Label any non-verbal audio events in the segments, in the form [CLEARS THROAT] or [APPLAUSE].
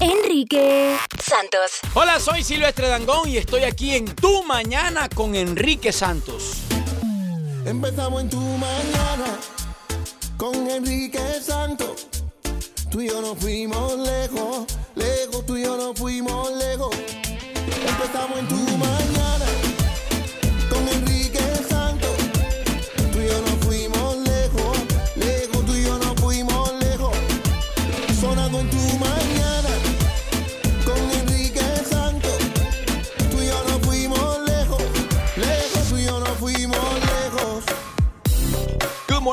Enrique Santos. Hola, soy Silvestre Dangón y estoy aquí en Tu Mañana con Enrique Santos. Empezamos en tu mañana con Enrique Santos. Tú y yo nos fuimos lejos, lejos, tú y yo nos fuimos lejos. Empezamos en tu mañana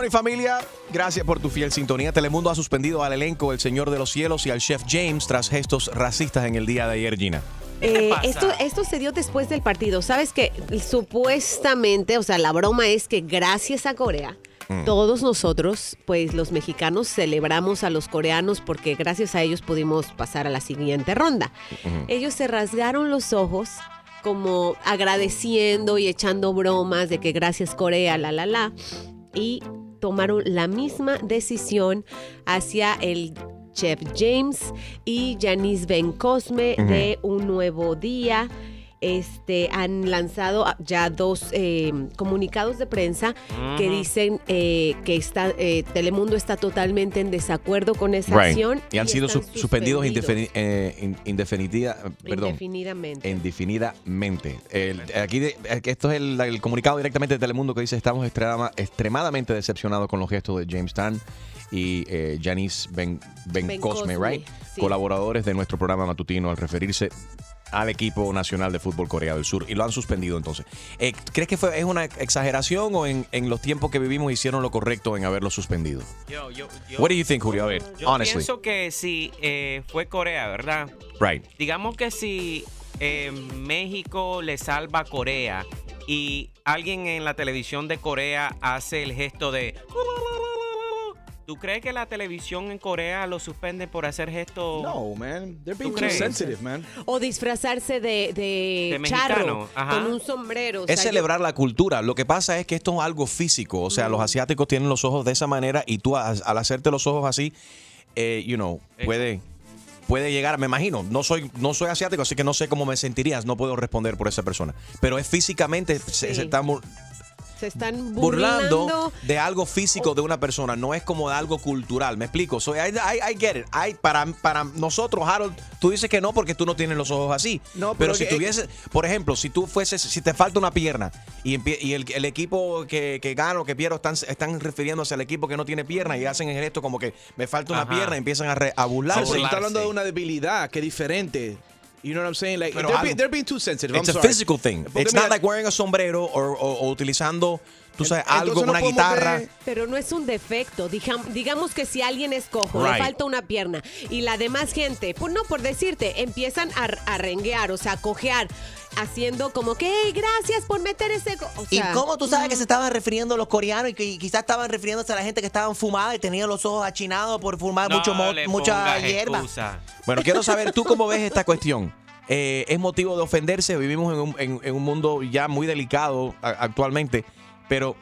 Familia, gracias por tu fiel sintonía. Telemundo ha suspendido al elenco El Señor de los Cielos y al chef James tras gestos racistas en el día de ayer, Gina. Eh, esto, esto se dio después del partido. Sabes que supuestamente, o sea, la broma es que gracias a Corea, Mm. todos nosotros, pues los mexicanos celebramos a los coreanos porque gracias a ellos pudimos pasar a la siguiente ronda. Ellos se rasgaron los ojos como agradeciendo y echando bromas de que gracias Corea, la, la, la. Y tomaron la misma decisión hacia el chef James y Janice Ben Cosme de Un Nuevo Día. Este, han lanzado ya dos eh, comunicados de prensa que dicen eh, que está, eh, Telemundo está totalmente en desacuerdo con esa acción. Y han sido suspendidos suspendidos indefini- eh, in- indefinitiva- perdón, indefinidamente. indefinidamente. El- aquí de- esto es el, el comunicado directamente de Telemundo que dice estamos extrema- extremadamente decepcionados con los gestos de James Tan y eh, Janice Ben, ben, Ben Cosme, Cosme, right? sí. colaboradores de nuestro programa matutino al referirse al equipo nacional de fútbol Corea del Sur y lo han suspendido entonces. Eh, ¿Crees que fue, es una exageración o en, en los tiempos que vivimos hicieron lo correcto en haberlo suspendido? Yo, yo, yo, What do you think, Julio? A ver, yo honestly. pienso que si eh, fue Corea, ¿verdad? Right. Digamos que si eh, México le salva a Corea y alguien en la televisión de Corea hace el gesto de... ¿Tú crees que la televisión en Corea lo suspende por hacer gestos? No, man. They're being ¿Tú too sensitive, man. O disfrazarse de, de, De charro ajá. con un sombrero. o Es yo- celebrar la cultura. Lo que pasa es que esto es algo físico. O sea, los asiáticos tienen los ojos de esa manera y tú a- al hacerte los ojos así, eh, you know, puede, puede llegar, me imagino. No soy, no soy asiático, así que no sé cómo me sentirías. No puedo responder por esa persona. Pero es físicamente, se, Sí. se está mur- se están burlando, burlando. de algo físico de una persona. No es como de algo cultural. ¿Me explico? So, I, I- I get it. I- para, para nosotros, Harold, tú dices que no porque tú no tienes los ojos así. No, pero, pero si que- tuviese, por ejemplo, si tú fueses, si te falta una pierna y, y el, el equipo que, que gana o que pierde están, están refiriéndose al equipo que no tiene pierna y hacen el gesto como que me falta una Ajá. pierna y empiezan a, re- a burlarse. está hablando de una debilidad que es diferente. You know what I'm saying? Like, they're, being, they're being too sensitive. It's I'm a sorry. physical thing. Porque It's not like wearing a sombrero or, o- o utilizando, tú sabes, Entonces algo, no una podemos guitarra. tener- Pero no es un defecto. Dijam- digamos que si alguien es cojo, Right. le falta una pierna y la demás gente, pues no por decirte, empiezan a, a renguear, o sea, a cojear, haciendo como que, hey, gracias por meter ese. co-". O ¿Y sea, cómo tú sabes que se estaban refiriendo los coreanos y que quizás estaban refiriéndose a la gente que estaban fumada y tenían los ojos achinados por fumar No mucho mo- le mucha pongas hierba? excusa. Bueno, quiero saber tú cómo ves esta cuestión. Eh, ¿Es motivo de ofenderse? Vivimos en un, en- en un mundo ya muy delicado a- actualmente, pero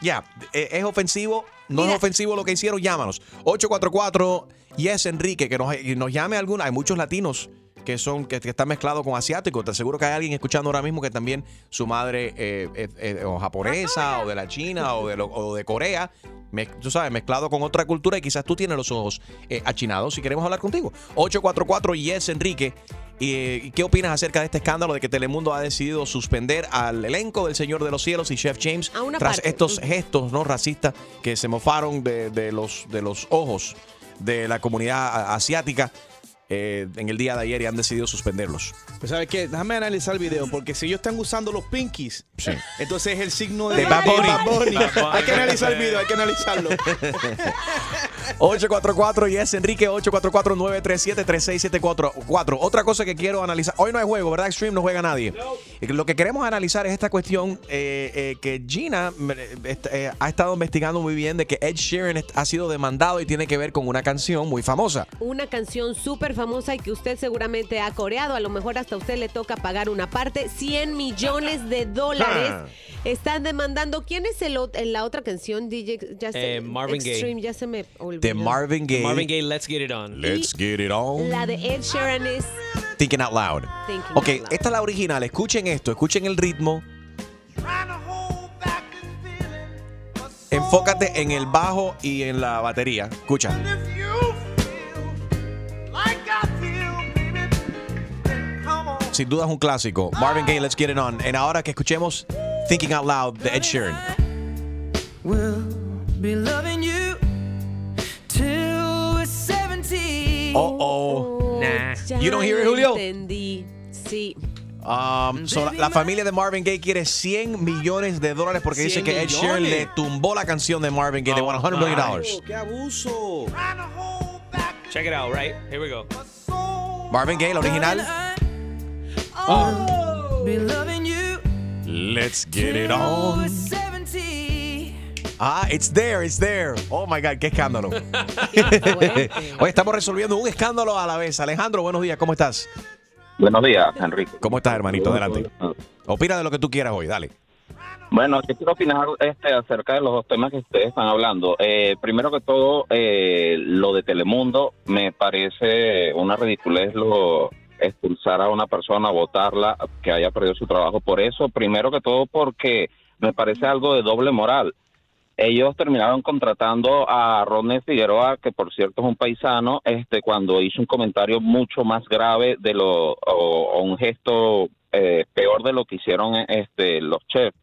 ya, eh, ¿es ofensivo? ¿No Mira. es ofensivo lo que hicieron? Llámanos. 844 Yes Enrique, que nos, nos llame alguna. Hay muchos latinos que son que, que están mezclados con asiáticos. Te aseguro que hay alguien escuchando ahora mismo que también su madre eh, o japonesa o de la China o de, lo- o de Corea. me- tú sabes, mezclado con otra cultura y quizás tú tienes los ojos eh, achinados si queremos hablar contigo. 844 Yes Enrique. ¿Y eh, qué opinas acerca de este escándalo de que Telemundo ha decidido suspender al elenco del Señor de los Cielos y Chef James A una tras parte. estos gestos no racistas que se mofaron de, de los, de los ojos de la comunidad asiática eh, en el día de ayer y han decidido suspenderlos? Pues, ¿sabes qué? Déjame analizar el video, porque si ellos están usando los pinkies, Sí. entonces es el signo de, De Bad Bunny. Bunny. Bad Bunny. Hay que analizar el video, hay que analizarlo. [LAUGHS] 844 Yes Enrique 844-937-3674. Otra cosa que quiero analizar. Hoy no hay juego, ¿verdad? Extreme no juega nadie. Y Lo que queremos analizar es esta cuestión eh, eh, que Gina eh, eh, ha estado investigando muy bien de que Ed Sheeran ha sido demandado y tiene que ver con una canción muy famosa. Una canción súper famosa y que usted seguramente ha coreado. A lo mejor hasta a usted le toca pagar una parte, 100 millones de dólares. Están demandando. ¿Quién es el, la otra canción, DJ? Ya se- Eh, Marvin. Extreme, ya se me olvidó. De Marvin Gaye. Marvin Gaye, Let's Get It On. Let's get it on. La de Ed Sheeran es Thinking Out Loud. Thinking Ok, Out Loud. esta es la original. Escuchen esto, escuchen el ritmo. Enfócate en el bajo y en la batería. Escucha. Sin duda es un clásico. Marvin Gaye, Let's Get It On. En ahora que escuchemos Thinking Out Loud de Ed Sheeran. Be loving you Oh, oh. Nah. Ya You don't hear it, Julio? Entendí. Sí. Um, so la, la familia de Marvin Gaye quiere 100 millones de dólares porque dice 100 que Ed Sheeran le tumbó la canción de Marvin Gaye de Oh, 100 million dollars. ¡Qué abuso! Check it out, right? Here we go. Marvin Gaye, la original. Be loving you Let's get it on. We're 70. Ah, it's there, it's there. Oh my God, qué escándalo. [LAUGHS] Hoy [LAUGHS] estamos resolviendo un escándalo a la vez. Alejandro, buenos días, ¿cómo estás? Buenos días, Enrique. ¿Cómo estás, hermanito? Adelante. Opina de lo que tú quieras hoy, dale. Bueno, yo quiero opinar este, acerca de los dos temas que ustedes están hablando. Eh, primero que todo, eh, lo de Telemundo me parece una ridiculez lo expulsar a una persona, votarla, que haya perdido su trabajo por eso. Primero que todo porque me parece algo de doble moral. Ellos terminaron contratando a Rodney Figueroa, que por cierto es un paisano, este, cuando hizo un comentario mucho más grave de lo o, o un gesto eh, peor de lo que hicieron este los chefs.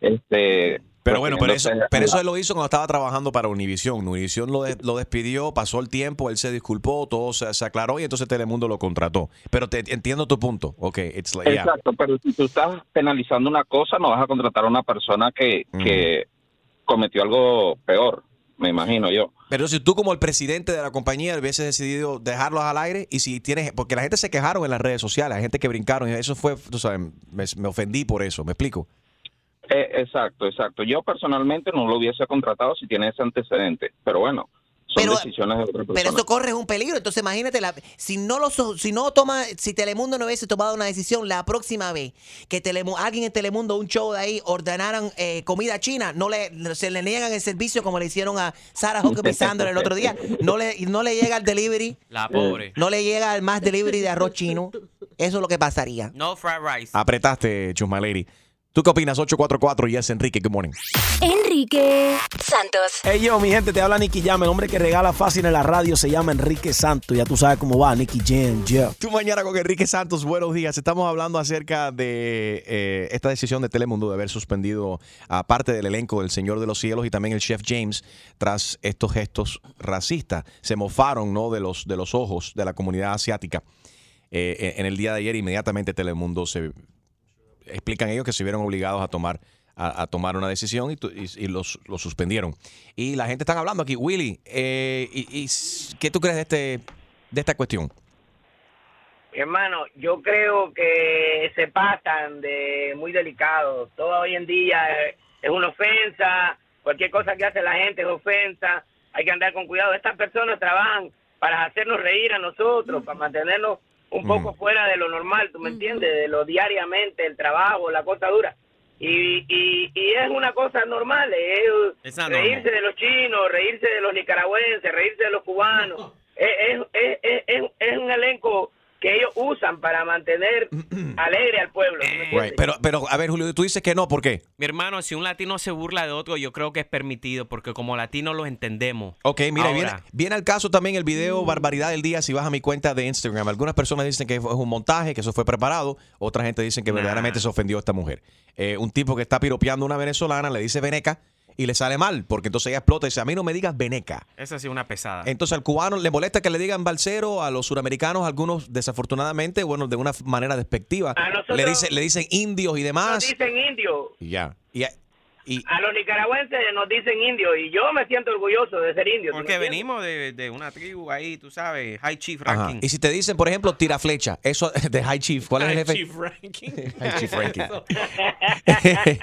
Este, Pero bueno, pero eso, pero eso él lo hizo cuando estaba trabajando para Univision. Univision lo, de- lo despidió, pasó el tiempo, él se disculpó, todo se, se aclaró y entonces Telemundo lo contrató. Pero te entiendo tu punto. Ok, it's like, yeah. Exacto, pero si tú estás penalizando una cosa, no vas a contratar a una persona que, Mm. que cometió algo peor, me imagino yo. Pero si tú como el presidente de la compañía hubieses decidido dejarlos al aire y si tienes, porque la gente se quejaron en las redes sociales, hay gente que brincaron y eso fue, tú sabes, me, me ofendí por eso, ¿me explico? Eh, exacto, exacto. Yo personalmente no lo hubiese contratado si tiene ese antecedente, pero bueno, son Pero- decisiones de otra persona. Pero eso corre un peligro. Entonces, imagínate, la- si no lo, si no toma, si Telemundo no hubiese tomado una decisión la próxima vez que Telemu- alguien en Telemundo, un show de ahí, ordenaran eh, comida china, no le, se le niegan el servicio como le hicieron a Sarah Huckabee Sanders el otro día. No le, no le llega el delivery, La pobre. no le llega el más delivery de arroz chino. Eso es lo que pasaría. No fried rice. Apretaste, Chusma Lady. ¿Tú qué opinas? 844 Yes, Enrique, good morning. Enrique Santos. Hey yo, mi gente, te habla Nicky Jam. El hombre que regala fácil en la radio se llama Enrique Santos. Ya tú sabes cómo va, Nicky Jam, yeah. Tú mañana con Enrique Santos, buenos días. Estamos hablando acerca de eh, esta decisión de Telemundo de haber suspendido a parte del elenco del Señor de los Cielos y también el chef James tras estos gestos racistas. Se mofaron ¿no? de, los, de los ojos de la comunidad asiática. Eh, en el día de ayer inmediatamente Telemundo se explican ellos que se vieron obligados a tomar a, tomar una decisión y, y- los, los suspendieron. Y la gente está hablando aquí, Willy, eh, y, y ¿qué tú crees de este de esta cuestión? Hermano, yo creo que se pasan de muy delicados. Todo hoy en día es una ofensa. Cualquier cosa que hace la gente es ofensa. Hay que andar con cuidado. Estas personas trabajan para hacernos reír a nosotros, para mantenernos un poco fuera de lo normal, ¿tú me entiendes? De lo diariamente, el trabajo, la cosa dura. Y, y, y es una cosa normal, es Esa reírse de los chinos, reírse de los nicaragüenses, reírse de los cubanos. es, es, es, es- es- es un elenco que ellos usan para mantener [CLEARS THROAT] alegre al pueblo. Right, Pero, pero, a ver, Julio, tú dices que no, ¿por qué? Mi hermano, si un latino se burla de otro, yo creo que es permitido, porque como latinos los entendemos. Ok, mira, Ahora, viene, viene al caso también el video Barbaridad del Día si vas a mi cuenta de Instagram. Algunas personas dicen que es un montaje, que eso fue preparado. Otra gente dicen que Nah. verdaderamente se ofendió a esta mujer. Eh, un tipo que está piropeando a una venezolana le dice veneca y le sale mal, porque entonces ella explota y dice, a mí no me digas veneca. Esa sí es una pesada. Entonces al cubano le molesta que le digan balsero, a los suramericanos, algunos desafortunadamente, bueno, de una manera despectiva, A nosotros- le, dice, le dicen indios y Nos demás. dicen indios. Y ya. Y, y- A los nicaragüenses nos dicen indios y yo me siento orgulloso de ser indio. ¿tú me Porque venimos de, de una tribu ahí, tú sabes, High Chief ajá. Ranking. y si te dicen, por ejemplo, tira flecha, eso [LAUGHS] de High Chief, ¿cuál es el High jefe? Chief Ranking. [LAUGHS] High Chief Ranking. [LAUGHS]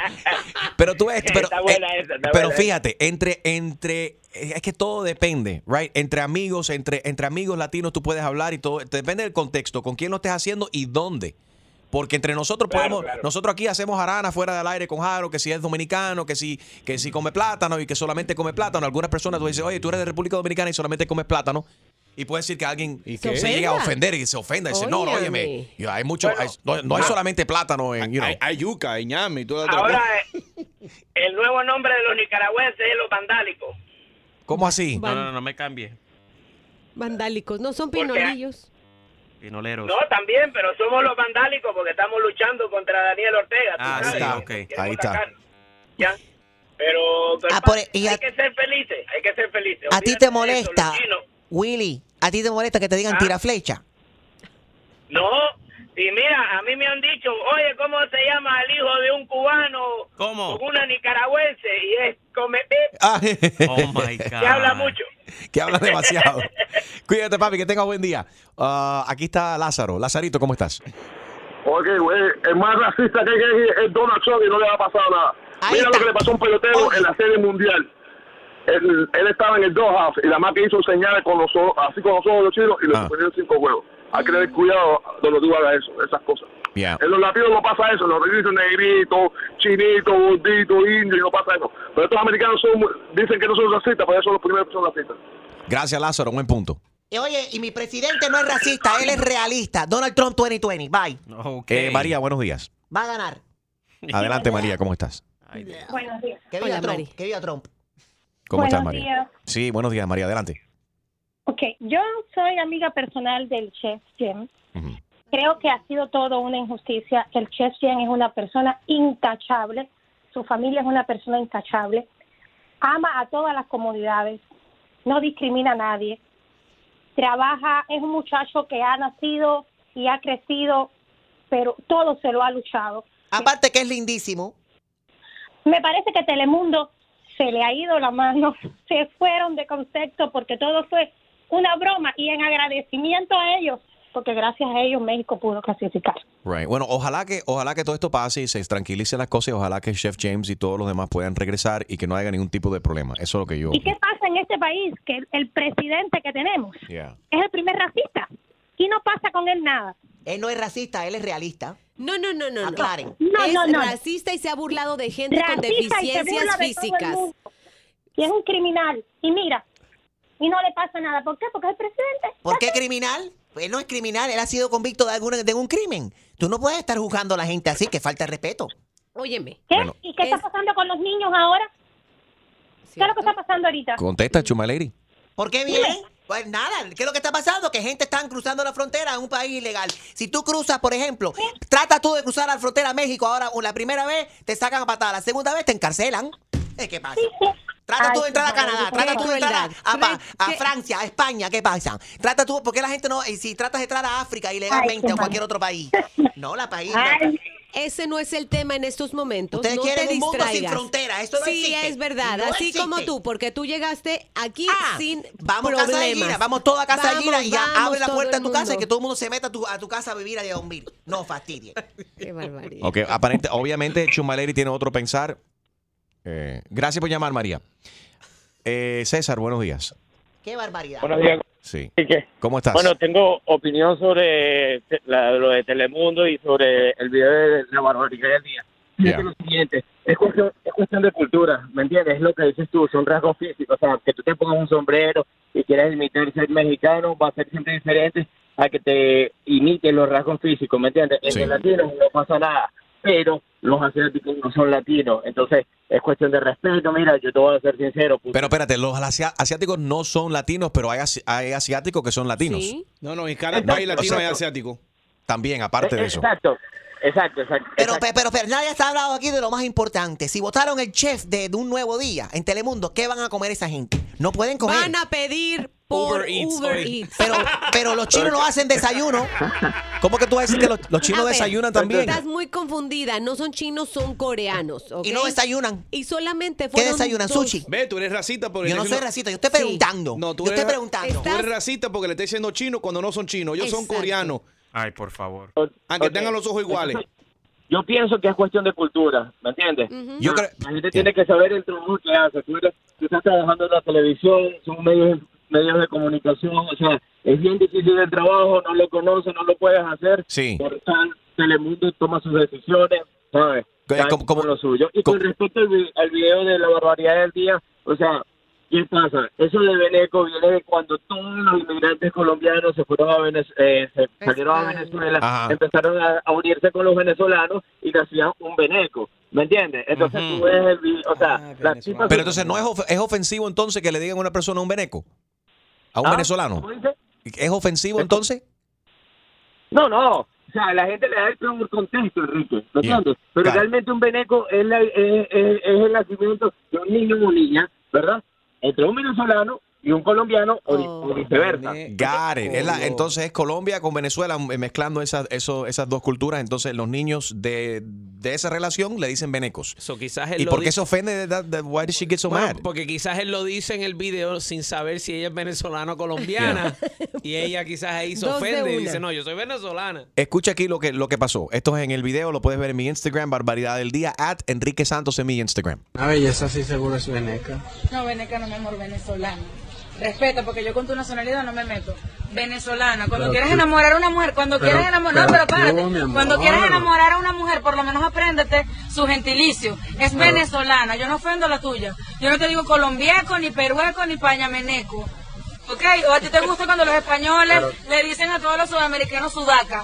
pero tú ves, pero, Está buena eh, esa, está pero buena fíjate, entre, entre, eh, es que todo depende, right? Entre amigos, entre, entre amigos latinos tú puedes hablar y todo, depende del contexto, con quién lo estés haciendo y dónde. Porque entre nosotros podemos, nosotros aquí hacemos arana fuera del aire con Jaro, que si es dominicano, que si, que si come plátano y que solamente come plátano. Algunas personas tú dices, oye, tú eres de República Dominicana y solamente comes plátano. Y puede decir que alguien se, llega a ofender y se ofenda y dice, no, no, óyeme, yo, hay mucho, hay- no, no hay solamente plátano en, you know. Hay, hay yuca, hay ñame y toda otra Ahora, cosa. eh, el nuevo nombre de los nicaragüenses es los vandálicos. ¿Cómo así? No, no, no me cambie. Vandálicos, no son pinolillos. Pinoleros. No, también, pero somos los vandálicos porque estamos luchando contra Daniel Ortega. Ah, sabes, sí, ok. queremos Ahí está. ¿ya? Pero, pero Ah, por- y hay a- que ser felices, hay que ser felices. ¿A ti te eso, molesta, chinos. Willy? ¿A ti te molesta que te digan Ah. tira flecha? No, y mira, a mí me han dicho, oye, ¿cómo se llama el hijo de un cubano ¿Cómo? con una nicaragüense? Y es come Ah, Oh my [LAUGHS] God. que habla mucho. que habla demasiado. Cuídate, papi, que tengas buen día. Ah, aquí está Lázaro. Lazarito, ¿cómo estás? Oye, güey, el más racista que hay es Donald Trump y no le va a pasar nada. Mira lo que le pasó a un pelotero en la serie mundial. Él, él estaba en el Doha y la más que hizo señales con los ojos, así con los ojos de los chinos y le Ah. pusieron cinco huevos. Hay que tener cuidado donde tú hagas eso, esas cosas. Yeah. En los latinos no pasa eso, en los latinos dicen negrito, chinito, gordito, indio, y no pasa eso. Pero estos americanos son, dicen que no son racistas, pero ellos son los primeros que son racistas. Gracias, Lázaro. Buen punto. Y oye, y mi presidente no es racista, él es realista. Donald Trump 2020, bye. Eh, María, buenos días. Va a ganar. Adelante, María, ¿cómo estás? Buenos días. Que viva Trump, que viva Trump. ¿Cómo estás, Buenos María? días. Sí, buenos días, María. Adelante. Ok, yo soy amiga personal del chef Jim. Creo que ha sido todo una injusticia. El chef Jim es una persona intachable. Su familia es una persona intachable. Ama a todas las comunidades. No discrimina a nadie. Trabaja, es un muchacho que ha nacido y ha crecido, pero todo se lo ha luchado. Aparte que es lindísimo. Me parece que Telemundo se le ha ido la mano, [LAUGHS] se fueron de concepto porque todo fue una broma y en agradecimiento a ellos, porque gracias a ellos México pudo clasificar. Right. Bueno, ojalá que, ojalá que todo esto pase y se tranquilicen las cosas y ojalá que Chef James y todos los demás puedan regresar y que no haya ningún tipo de problema. Eso es lo que yo. ¿Y qué pasa en este país? Que el, presidente que tenemos Yeah. es el primer racista y no pasa con él nada. Él no es racista, él es realista. No, no, no, no. no. Aclaren. No, es no, no. racista y se ha burlado de gente con Racista y se deficiencias burla de todo el físicas. mundo. Y es un criminal. Y mira, y no le pasa nada. ¿Por qué? Porque es el presidente. ¿Por qué criminal? Él no es criminal, él ha sido convicto de, alguna, de un crimen. Tú no puedes estar juzgando a la gente así, que falta de respeto. Óyeme. ¿Qué? ¿Y qué está pasando con los niños ahora? ¿Qué es lo que está pasando ahorita? Contesta, Chuma Lady. ¿Por qué viene? Pues nada, ¿qué es lo que está pasando? Que gente está cruzando la frontera en un país ilegal. Si tú cruzas, por ejemplo, trata tú de cruzar la frontera a México, ahora o la primera vez te sacan a patada, la segunda vez te encarcelan. Eh, ¿Qué pasa? Trata tú de entrar a Canadá, trata tú de entrar a, a- a- a Francia, a España, ¿qué pasa? Trata tú, ¿por qué la gente no, y si tratas de entrar a África ilegalmente Ay, o cualquier otro país? No, la país. Ese no es el tema en estos momentos. Ustedes no quieren te un mundo sin fronteras, esto no sí, existe. es verdad. No así existe. como tú, porque tú llegaste aquí sin Vamos a casa de problemas. Gina, vamos toda a casa de Vamos, Gina y ya abre la puerta de tu casa y que todo el mundo se meta a tu, a tu casa a vivir a dormir. No fastidie. [LAUGHS] Qué barbaridad. Ok, aparente, obviamente Chuma Lady tiene otro pensar. Eh, gracias por llamar, María. Eh, César, buenos días. Qué barbaridad. Buenos días. Sí. ¿Cómo estás? Bueno, tengo opinión sobre la- lo de Telemundo y sobre el video de la barbaridad del día. Fíjate lo siguiente, es cuestión, es cuestión de cultura, ¿me entiendes? Es lo que dices tú, son rasgos físicos, o sea, que tú te pongas un sombrero y quieras imitar ser mexicano va a ser siempre diferente a que te imiten los rasgos físicos, ¿me entiendes? Entre Sí. latinos no pasa nada, pero los asiáticos no son latinos, entonces es cuestión de respeto, mira, yo te voy a ser sincero, Pero espérate, los asia- asiáticos no son latinos, pero hay, asi- hay asiáticos que son latinos. No, no, en cada país latino hay asiático. También, aparte de eso. Exacto, exacto, exacto. Pero, pe- pero, pero nadie está hablando aquí de lo más importante. Si votaron el chef de, de un nuevo día en Telemundo, ¿qué van a comer esa gente? No pueden comer. Van a pedir por Uber Uber Eats, Eats. oye. Pero, pero los chinos no hacen desayuno. ¿Cómo que tú vas a decir que los, los chinos A ver, desayunan también? Estás muy confundida. No son chinos, son coreanos. ¿ok? Y no desayunan. Y solamente ¿Qué fueron desayunan? dos- ¿Sushi? Ve, tú eres racista porque Yo no le soy estás racista, yo estoy preguntando. No, tú yo eres, estoy preguntando. Tú eres racista porque le estás diciendo chino cuando no son chinos. Ellos son Exacto. coreanos. Ay, por favor. Aunque Ok. tengan los ojos iguales. Yo pienso que es cuestión de cultura, ¿me entiendes? Yo La- La gente tiene que saber el trabajo que hace. Tú, eres- tú estás trabajando en la televisión, son medios, medios de comunicación, o sea, es bien difícil el trabajo, no lo conoces, no lo puedes hacer Sí. por tal Telemundo toma sus decisiones, ¿sabes? Cada quien con lo suyo. Y con respecto al, vi- al video de la barbaridad del día, o sea, ¿qué pasa? Eso de Beneco viene de cuando todos los inmigrantes colombianos se fueron a Venez- eh, se salieron a Venezuela, Ajá. empezaron a, a unirse con los venezolanos y hacían un Beneco, ¿me entiendes? Entonces tú ves el video, o sea, las tipas Pero entonces no es, of- es ofensivo entonces que le digan a una persona un veneco. A un ¿Ah? venezolano. ¿Es ofensivo entonces? No, no. O sea, la gente le da el peor contexto, Enrique. ¿Me Yeah. entiendes? Pero Claro. realmente un veneco es, la- es- es- es el nacimiento de un niño o niña, ¿verdad? Entre un venezolano y un colombiano o, vi- o viceversa. Got it. Es la- entonces es Colombia con Venezuela eh, mezclando esas, eso- esas dos culturas. Entonces los niños de, de esa relación le dicen venecos. So, quizás él ¿Y lo por qué se ofende? de that- that- why did she get so Bueno, mad? porque quizás él lo dice en el video sin saber si ella es venezolana o colombiana. y ella quizás ahí se ofende y dice, no, yo soy venezolana. Escucha aquí lo que, lo que pasó. Esto es en el video, lo puedes ver en mi Instagram, Barbaridad del Día, at Enrique Santos en mi Instagram. Una belleza sí seguro es veneca. No, veneca no, mi amor, venezolana. Respeta, porque yo con tu nacionalidad no me meto. Venezolana. Cuando Pero quieres tú- enamorar a una mujer, cuando pero- quieres enamorar, no, pero párate. Cuando quieres enamorar a una mujer, por lo menos apréndete su gentilicio. Es Pero- venezolana, yo no ofendo la tuya. Yo no te digo colombiaco, ni perueco, ni pañameneco. ¿Ok? O a ti te gusta cuando los españoles le dicen a todos los sudamericanos sudaca.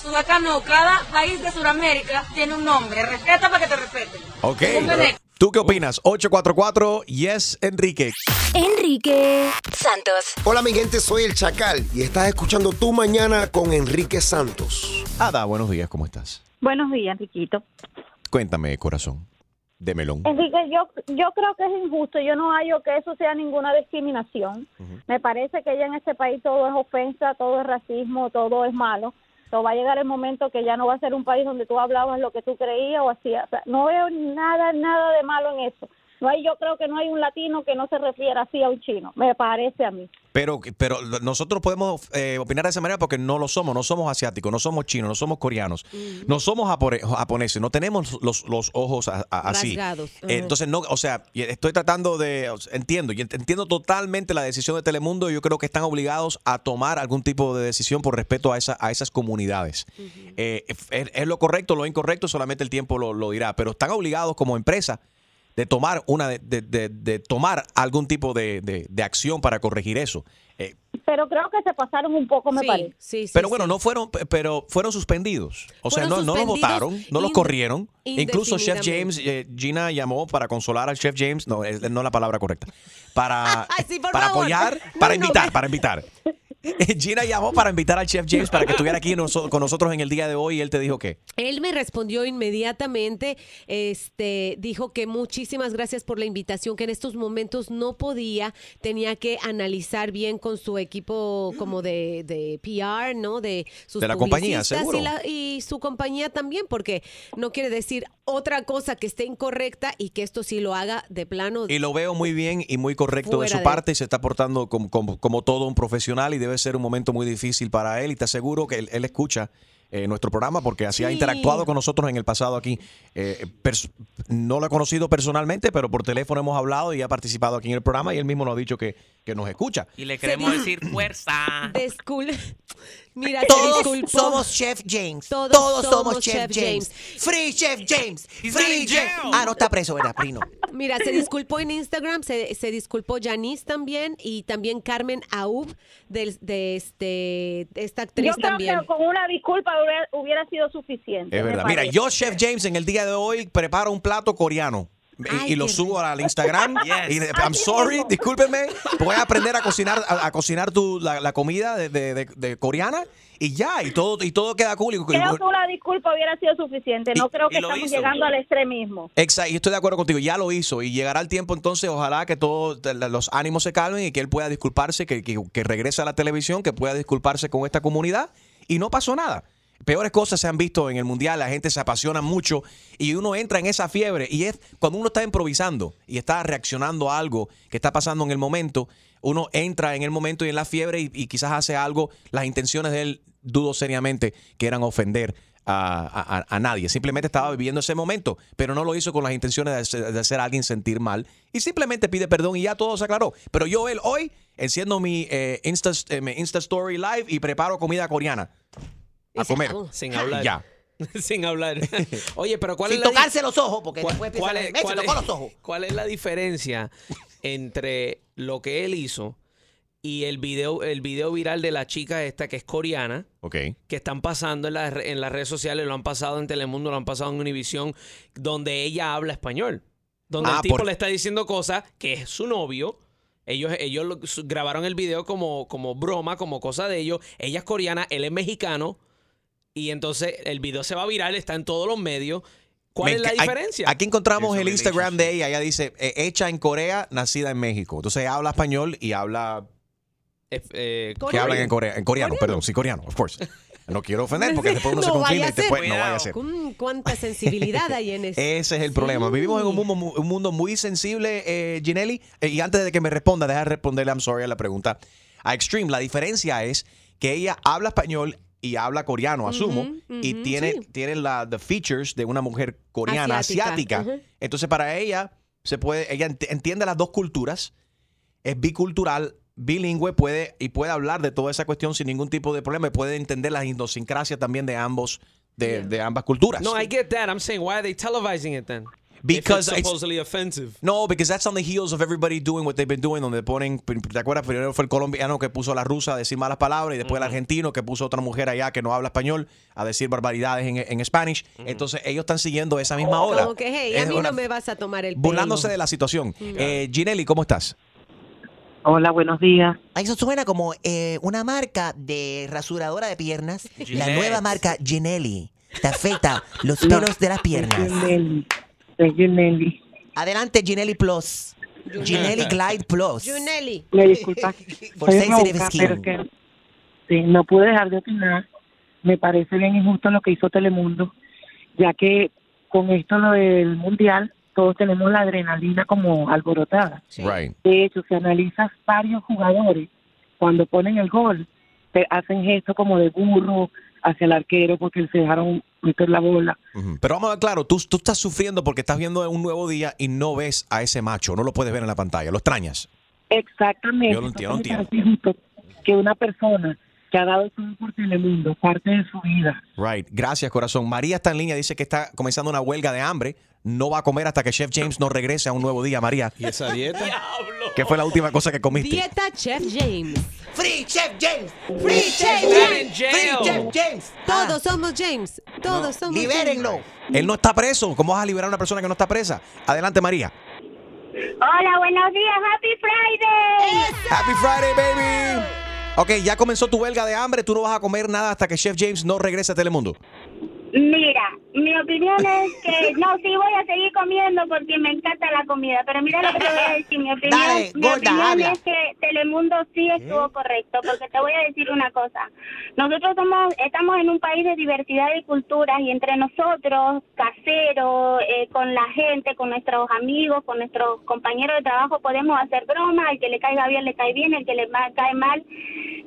Sudaca no, cada país de Sudamérica tiene un nombre. Respeta para que te respeten. Ok. ¿Tú qué opinas? 844 Yes Enrique. Enrique Santos. Hola mi gente, soy el Chacal y estás escuchando Tu Mañana con Enrique Santos. Ada, buenos días, ¿cómo estás? Buenos días, Enriquito. Cuéntame, corazón. De melón. Enrique, yo, yo creo que es injusto. Yo no hallo que eso sea ninguna discriminación. Me parece que ya en este país todo es ofensa, todo es racismo, todo es malo. So, va a llegar el momento que ya no va a ser un país donde tú hablabas lo que tú creías o hacías. No veo nada, nada de malo en eso. No hay, yo creo que no hay un latino que no se refiera así a un chino. Me parece a mí. Pero, pero nosotros podemos eh, opinar de esa manera porque no lo somos. No somos asiáticos, no somos chinos, no somos coreanos, no somos japoneses, no tenemos los, los ojos a- a- así. Rasgados. Eh, Ajá. Entonces, no, o sea, estoy tratando de. Entiendo, y ent- entiendo totalmente la decisión de Telemundo. y Yo creo que están obligados a tomar algún tipo de decisión por respeto a, esa, a esas comunidades. Eh, es, es lo correcto, lo incorrecto, solamente el tiempo lo, lo dirá. Pero están obligados como empresa de tomar una de, de- de- de tomar algún tipo de, de- de acción para corregir eso. Eh, Pero creo que se pasaron un poco, me parece. pero bueno, no fueron, pe- pero furon suspendidos. O sea, no, Fueron no los votaron, no los corrieron. Incluso Chef James, eh, Gina llamó para consolar al Chef James, no, es no es la palabra correcta, para, [LAUGHS] para favor. apoyar, para invitar, para invitar. [LAUGHS] Gina llamó para invitar al Chef James para que estuviera aquí noso- con nosotros en el día de hoy y él te dijo que Él me respondió inmediatamente, este, dijo que muchísimas gracias por la invitación, que en estos momentos no podía, tenía que analizar bien con su equipo como de, de PR, ¿no? De sus De la compañía, seguro. Y, la- y su compañía también, porque no quiere decir otra cosa que esté incorrecta y que esto sí lo haga de plano. Y lo veo muy bien y muy correcto de su de- parte y se está portando como, como- como todo un profesional y debe ser un momento muy difícil para él y te aseguro que él, él escucha eh, nuestro programa porque así ha Sí. interactuado con nosotros en el pasado aquí. Eh, no lo he conocido personalmente, pero por teléfono hemos hablado y ha participado aquí en el programa y él mismo nos ha dicho que, que nos escucha. Y le queremos decir fuerza. Descul- Mira, Todos somos Chef James. Todos Todos, somos, somos Chef, Chef James. James. Free Chef James. Free Chef. Ah, no está preso, ¿verdad, Prino? Mira, se disculpó en Instagram, se, se disculpó Janice también y también Carmen Aub del- de, este, de esta actriz Yo creo también. que con una disculpa hubiera, hubiera sido suficiente. Es verdad. Mira, yo, Chef James, en el día de hoy preparo un plato coreano. Y, y lo subo al Instagram. [LAUGHS] Y de- I'm sorry, discúlpeme. Voy a aprender a cocinar, a, a cocinar tu, la, la comida de, de- de- de coreana y ya, y todo, y todo queda cool. Y- Creo que una disculpa hubiera sido suficiente. No creo que y estamos hizo. llegando al extremismo. Exacto, y estoy de acuerdo contigo, ya lo hizo y llegará el tiempo entonces, ojalá que todos los ánimos se calmen y que él pueda disculparse, que, que, que regrese a la televisión, que pueda disculparse con esta comunidad y no pasó nada. Peores cosas se han visto en el mundial, la gente se apasiona mucho y uno entra en esa fiebre y es cuando uno está improvisando y está reaccionando a algo que está pasando en el momento, uno entra en el momento y en la fiebre y, quizás hace algo, las intenciones de él dudo seriamente que eran ofender a, nadie. Simplemente estaba viviendo ese momento, pero no lo hizo con las intenciones de hacer, de hacer a alguien sentir mal. Y simplemente pide perdón y ya todo se aclaró. Pero yo, él, hoy, enciendo mi, eh, Insta, eh, mi Insta Story Live y preparo comida coreana. A comer. [LAUGHS] [LAUGHS] Sin hablar. Ya. Sin hablar. Oye, pero ¿cuál Sin es la tocarse los ojos, porque ¿Cuál- después cuál es- "Me, se cuál tocó es- los ojos". ¿Cuál es la diferencia entre lo que él hizo y el video, el video viral de la chica esta que es coreana? Ok. que están pasando en, las re- en las redes sociales, lo han pasado en Telemundo, lo han pasado en Univisión, donde ella habla español. Donde Ah, el tipo por- le está diciendo cosas que es su novio. Ellos, ellos lo- grabaron el video como, como broma, como cosa de ellos. Ella es coreana, él es mexicano. Y entonces el video se va viral, está en todos los medios. ¿Cuál Me es la enca- diferencia? Aquí encontramos el Instagram de ella. Ella dice, eh, hecha en Corea, nacida en México. Entonces habla español y habla... eh, que hablan en Corea, en coreano, perdón, sí, coreano, of course. No quiero ofender porque después uno se No confina vaya y a ser. después no vaya a ser. Cuánta sensibilidad hay en [LAUGHS] eso. Ese es el problema. Vivimos en un mundo, mu- un mundo muy sensible, eh, Ginelli. Eh, y antes de que me responda, deja de responderle, I'm sorry, a la pregunta. A Extreme, la diferencia es que ella habla español y habla coreano, asumo, y tiene, sí. tiene la the features de una mujer coreana, Asiática. Entonces, para ella, se puede, ella ent- entiende las dos culturas, es bicultural, bilingüe, puede, y puede hablar de toda esa cuestión sin ningún tipo de problema, y puede entender la idiosincrasia también de ambos, de, de ambas culturas. No, I get that. I'm saying, why are they televising it then? Because If it's it's- supposedly offensive. No, because that's on the heels of everybody doing what they've been doing, donde ponen, ¿te acuerdas? Primero fue el colombiano que puso a la rusa a decir malas palabras y después el argentino que puso a otra mujer allá que no habla español a decir barbaridades en, en Spanish. Entonces ellos están siguiendo esa misma ola. Como que, hey, a mí una- no me vas a tomar el pelo. burlándose de la situación. Eh, Ginelli, ¿cómo estás? Hola, buenos días. Eso suena como eh, una marca de rasuradora de piernas. La Gillette. nueva marca Ginelli. Te afecta [LAUGHS] los pelos de las piernas. Ginelli. Ginelli. Adelante, Ginelli Plus. Ginelli Glide Plus. Junelli. Me disculpa. [LAUGHS] For Soy pero que sí, no pude dejar de opinar. Me parece bien injusto lo que hizo Telemundo, ya que con esto lo del mundial, todos tenemos la adrenalina como alborotada. Right. De hecho, si analizas varios jugadores, cuando ponen el gol, te hacen gestos como de burro hacia el arquero porque se dejaron meter la bola. Pero vamos a ver claro, tú, tú estás sufriendo porque estás viendo un nuevo día y no ves a ese macho, no lo puedes ver en la pantalla, lo extrañas. Exactamente. Yo lo entiendo, Entonces, lo me parece injusto que una persona que ha dado todo por Telemundo, parte de su vida, Right. Gracias, corazón. María está en línea, dice que está comenzando una huelga de hambre. No va a comer hasta que Chef James no regrese a un nuevo día, María. ¿Y esa dieta? ¿Qué fue la última cosa que comiste? Dieta Chef James. Free Chef James. Free Chef James. James. Free Chef James. Todos somos James. Todos somos Libérenlo. James. Él no está preso. ¿Cómo vas a liberar a una persona que no está presa? Adelante, María. Hola, buenos días, Happy Friday. Happy Friday, baby. Ok, ya comenzó tu huelga de hambre. Tú no vas a comer nada hasta que Chef James no regrese a Telemundo. Mira, mi opinión es que [LAUGHS] no, sí voy a seguir comiendo porque me encanta la comida, pero mira lo que te voy a decir. Mi opinión, Dale, mi gorda, opinión habla. es que Telemundo sí estuvo correcto, porque te voy a decir una cosa. Nosotros somos, estamos en un país de diversidad de culturas y entre nosotros, caseros, eh, con la gente, con nuestros amigos, con nuestros compañeros de trabajo, podemos hacer bromas. El que le caiga bien, le cae bien. El que le cae mal,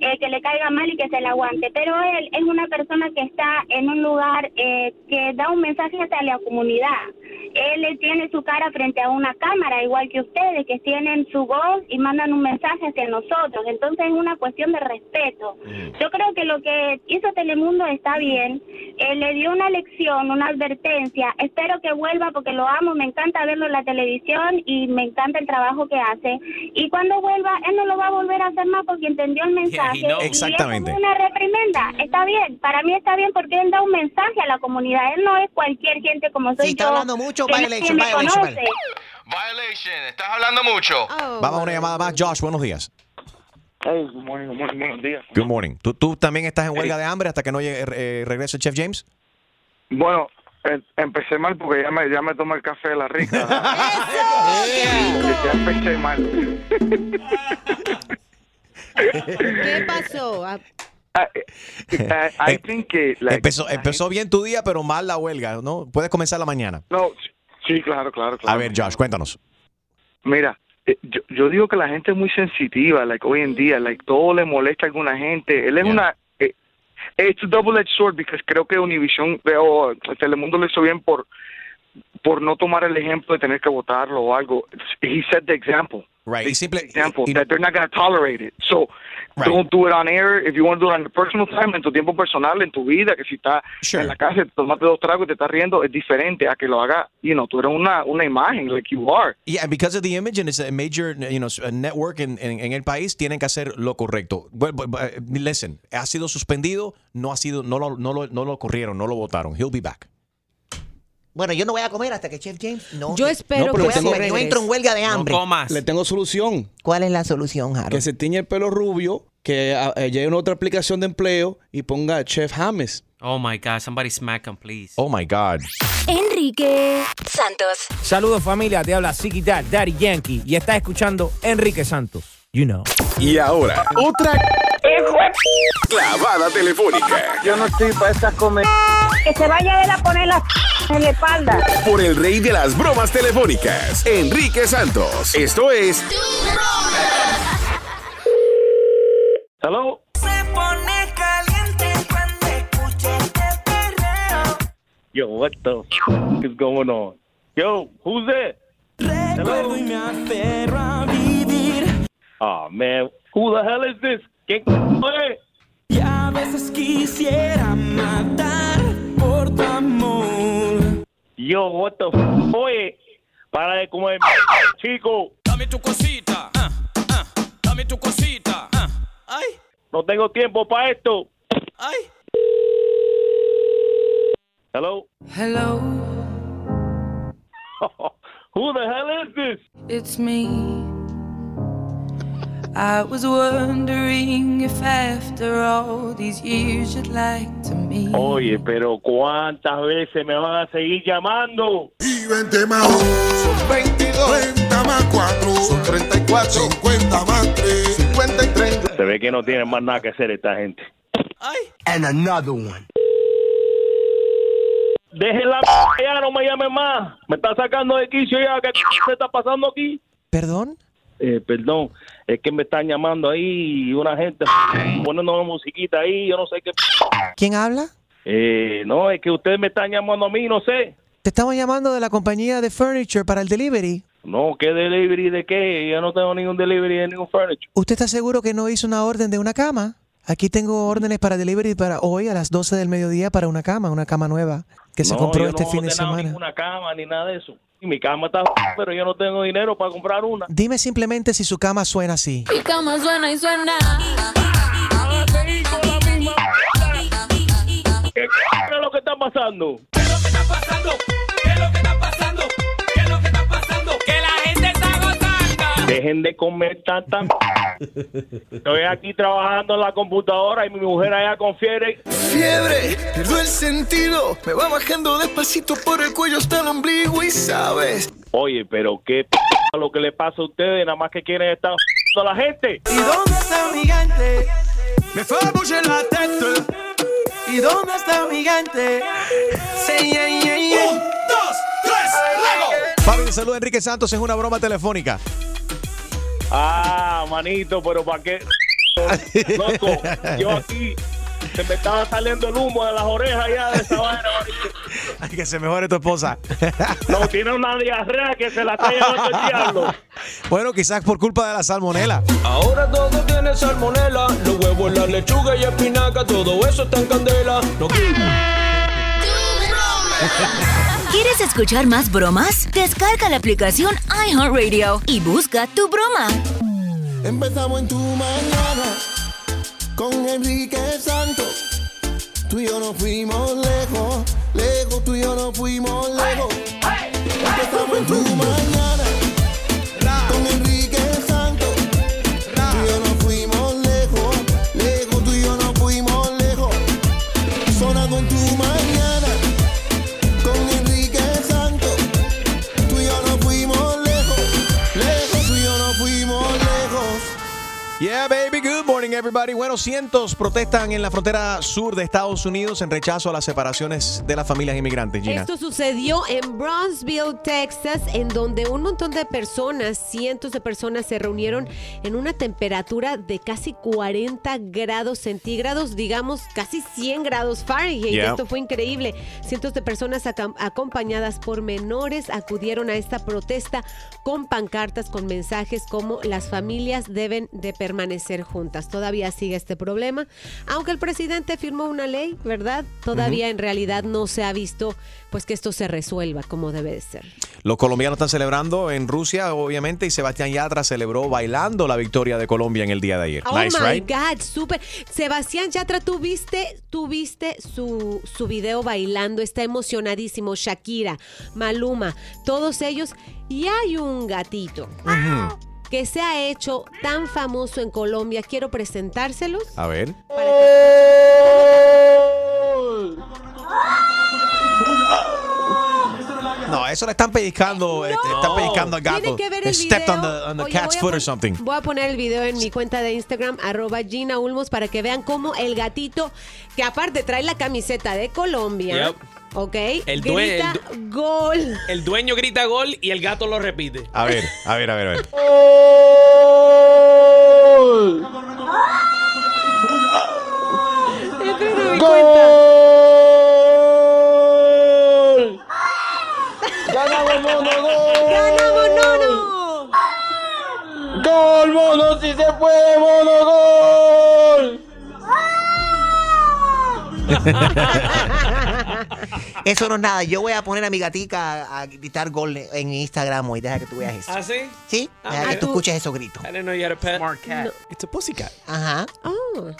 eh, que le caiga mal y que se le aguante. Pero él es una persona que está en un lugar eh, que da un mensaje hacia la comunidad. Él eh, tiene su cara frente a una cámara, igual que ustedes, que tienen su voz y mandan un mensaje hacia nosotros. Entonces es una cuestión de respeto. Yo creo que lo que hizo Telemundo está bien. Eh, le dio una lección, una advertencia. Espero que vuelva porque lo amo, me encanta verlo en la televisión y me encanta el trabajo que hace. Y cuando vuelva, él no lo va a volver a hacer más porque entendió el [LAUGHS] mensaje. knows. Y Exactamente. es una reprimenda. Está bien, para mí está bien porque él da un mensaje a la comunidad. Él no es cualquier gente como soy Si está yo. hablando mucho, que violation, me violation, conoce. Violation, estás hablando mucho. Vamos a una llamada más. Josh, buenos días. Hey, good morning, good morning, buenos días. Good morning. ¿Tú, tú también estás en huelga de hambre hasta que no llegue, eh, regrese Chef James? Bueno, eh, empecé mal porque ya me, ya me tomé el café de la rica. [LAUGHS] ya empecé mal. [LAUGHS] ¿Qué pasó? Ah, I think que [LAUGHS] like, empezó, empezó bien tu día, pero mal la huelga, ¿no? Puedes comenzar la mañana. no, sí, claro, claro, claro. A ver, Josh, cuéntanos. Mira, eh, yo, yo digo que la gente es muy sensitiva, like hoy en día, like todo le molesta a alguna gente. Él es una eh, it's a double-edged sword because creo que Univision eh, o Telemundo lo hizo bien por por no tomar el ejemplo de tener que votarlo o algo. He set the example. Right. Y simple, example that they're not going to tolerate it. So, Don't do it on air. If you want to do it on your personal time, en tu tiempo personal, en tu vida, que si estás en la casa, te tomaste dos tragos y te estás riendo, es diferente a que lo haga, you know, tú eres una, una imagen, like you are. Yeah, because of the image and it's a major, you know, network en, en, en el país, tienen que hacer lo correcto. But, but, but, listen, ha sido suspendido, no ha sido, no lo, no lo, no lo corrieron, no lo votaron. He'll be back. Bueno, yo no voy a comer hasta que Chef James no. Yo espero no, que voy a tengo- comer. Yo entro en huelga de hambre. Le tengo solución. ¿Cuál es la solución, Harold? Que se tiñe el pelo rubio, que ah, eh, llegue a otra aplicación de empleo y ponga Chef James. Oh my God, somebody smack him, please. Oh my God. Enrique Santos. Saludos familia, te habla Ziggy Dad, Daddy Yankee y estás escuchando Enrique Santos. You know. Y ahora, otra clavada telefónica. Yo no estoy para estas comer. Que se vaya él a poner la en la espalda. Por el rey de las bromas telefónicas, Enrique Santos. Esto es Hello. Se pone caliente cuando escucha este perreo. Yo, what the f- is going on? Yo, who's there? Recuerdo y me aferro a vivir. Oh, man. Who the hell is this? ¿Quién es? Y a veces quisiera matar por tu amor. Yo, what the f- Oye, para de comer, chico. Dame tu cosita. ah, ah, dame tu cosita. ah. Ay, No tengo tiempo para esto. ay. Hello? Hello, [LAUGHS] Who the hell is this? it's me. I was wondering if after all these years you'd like to meet. Oye, pero ¿cuántas veces me van a seguir llamando? Y 20 más 1 son 22. 30 más 4 son 34. 50 más 3, 53. Se ve que no tienen más nada que hacer esta gente. And another one. Déjenla ya, no me llamen más. Me está sacando de quicio ya. ¿Qué se está pasando aquí? ¿Perdón? Eh, perdón, es que me están llamando ahí una gente poniendo una musiquita ahí, yo no sé qué. ¿Quién habla? Eh, no, es que ustedes me están llamando a mí, no sé. Te estamos llamando de la compañía de furniture para el delivery. No, ¿qué delivery de qué? Yo no tengo ningún delivery de ningún furniture. ¿Usted está seguro que no hizo una orden de una cama? Aquí tengo órdenes para delivery para hoy a las 12 del mediodía para una cama, una cama nueva que se No, compró yo este no fin de he ordenado semana. ninguna cama ni nada de eso. Y mi cama está, pero yo no tengo dinero para comprar una. Dime simplemente si su cama suena así. Mi cama suena y suena. ¿Qué es lo que está pasando? Que Dejen de comer tanta. Estoy aquí trabajando en la computadora y mi mujer allá con fiebre. Fiebre, pierdo el sentido. Me va bajando despacito por el cuello hasta el ombligo y sabes. Oye, pero qué p lo que le pasa a ustedes, nada más que quieren estar a la gente. ¿Y dónde está mi gigante? Me fue a la tête. ¿Y dónde está mi gigante? Say, yeah, yeah, yeah. Un, dos, tres, luego. Papi, un saludo a Enrique Santos, es una broma telefónica. Ah, manito, pero ¿para qué? [LAUGHS] Loco, yo aquí se me estaba saliendo el humo de las orejas ya de esa vaina, manito. Ay, que se mejore tu esposa. No, tiene una diarrea que se la está llevando el diablo. Bueno, quizás por culpa de la salmonela. Ahora todo tiene salmonela. Los huevos, la lechuga y espinaca, todo eso está en candela. No ¿Quieres escuchar más bromas? Descarga la aplicación iHeartRadio y busca tu broma. Empezamos en tu mañana con Enrique Santos. Tú y yo nos fuimos lejos, lejos, tú y yo nos fuimos lejos. Empezamos en tu mañana everybody. Bueno, cientos protestan en la frontera sur de Estados Unidos en rechazo a las separaciones de las familias inmigrantes, Gina. Esto sucedió en Brownsville, Texas, en donde un montón de personas, cientos de personas se reunieron en una temperatura de casi 40 grados centígrados, digamos casi 100 grados Fahrenheit. Yeah. Esto fue increíble. Cientos de personas acompañadas por menores acudieron a esta protesta con pancartas, con mensajes como las familias deben de permanecer juntas. Todavía todavía sigue este problema. Aunque el presidente firmó una ley, ¿verdad? Todavía en realidad no se ha visto pues que esto se resuelva como debe de ser. Los colombianos están celebrando en Rusia, obviamente, y Sebastián Yatra celebró bailando la victoria de Colombia en el día de ayer. Oh nice, my right? God, súper. Sebastián Yatra, ¿tú viste, tú viste su, su video bailando? Está emocionadísimo. Shakira, Maluma, todos ellos. Y hay un gatito que se ha hecho tan famoso en Colombia. Quiero presentárselos. A ver. No, eso le están pellizcando, eh, le están pellizcando al gato. Tienen que ver el stepped on the, on the Oye, cat's voy a foot or something. Voy a poner el video en mi cuenta de Instagram, arroba Gina Ulmos, para que vean cómo el gatito, que aparte trae la camiseta de Colombia, Yep. ¿Ok? El due- grita el gol. El dueño grita gol y el gato lo repite. A ver, a ver, a ver, a ver. ¡Gol! ¡Ganamos, mono, gol! ¡Ganamos, nono! ¡Gol, mono! ¡Si se puede, mono, gol! [LAUGHS] [LAUGHS] Eso no es nada. Yo voy a poner a mi gatica a, a gritar gol en Instagram hoy. Deja que tú veas eso. ¿Ah, sí? Sí, Ah, deja que tú escuches esos gritos. I didn't know you had a pet. Smart cat. It's a pussycat. Ajá. Oh.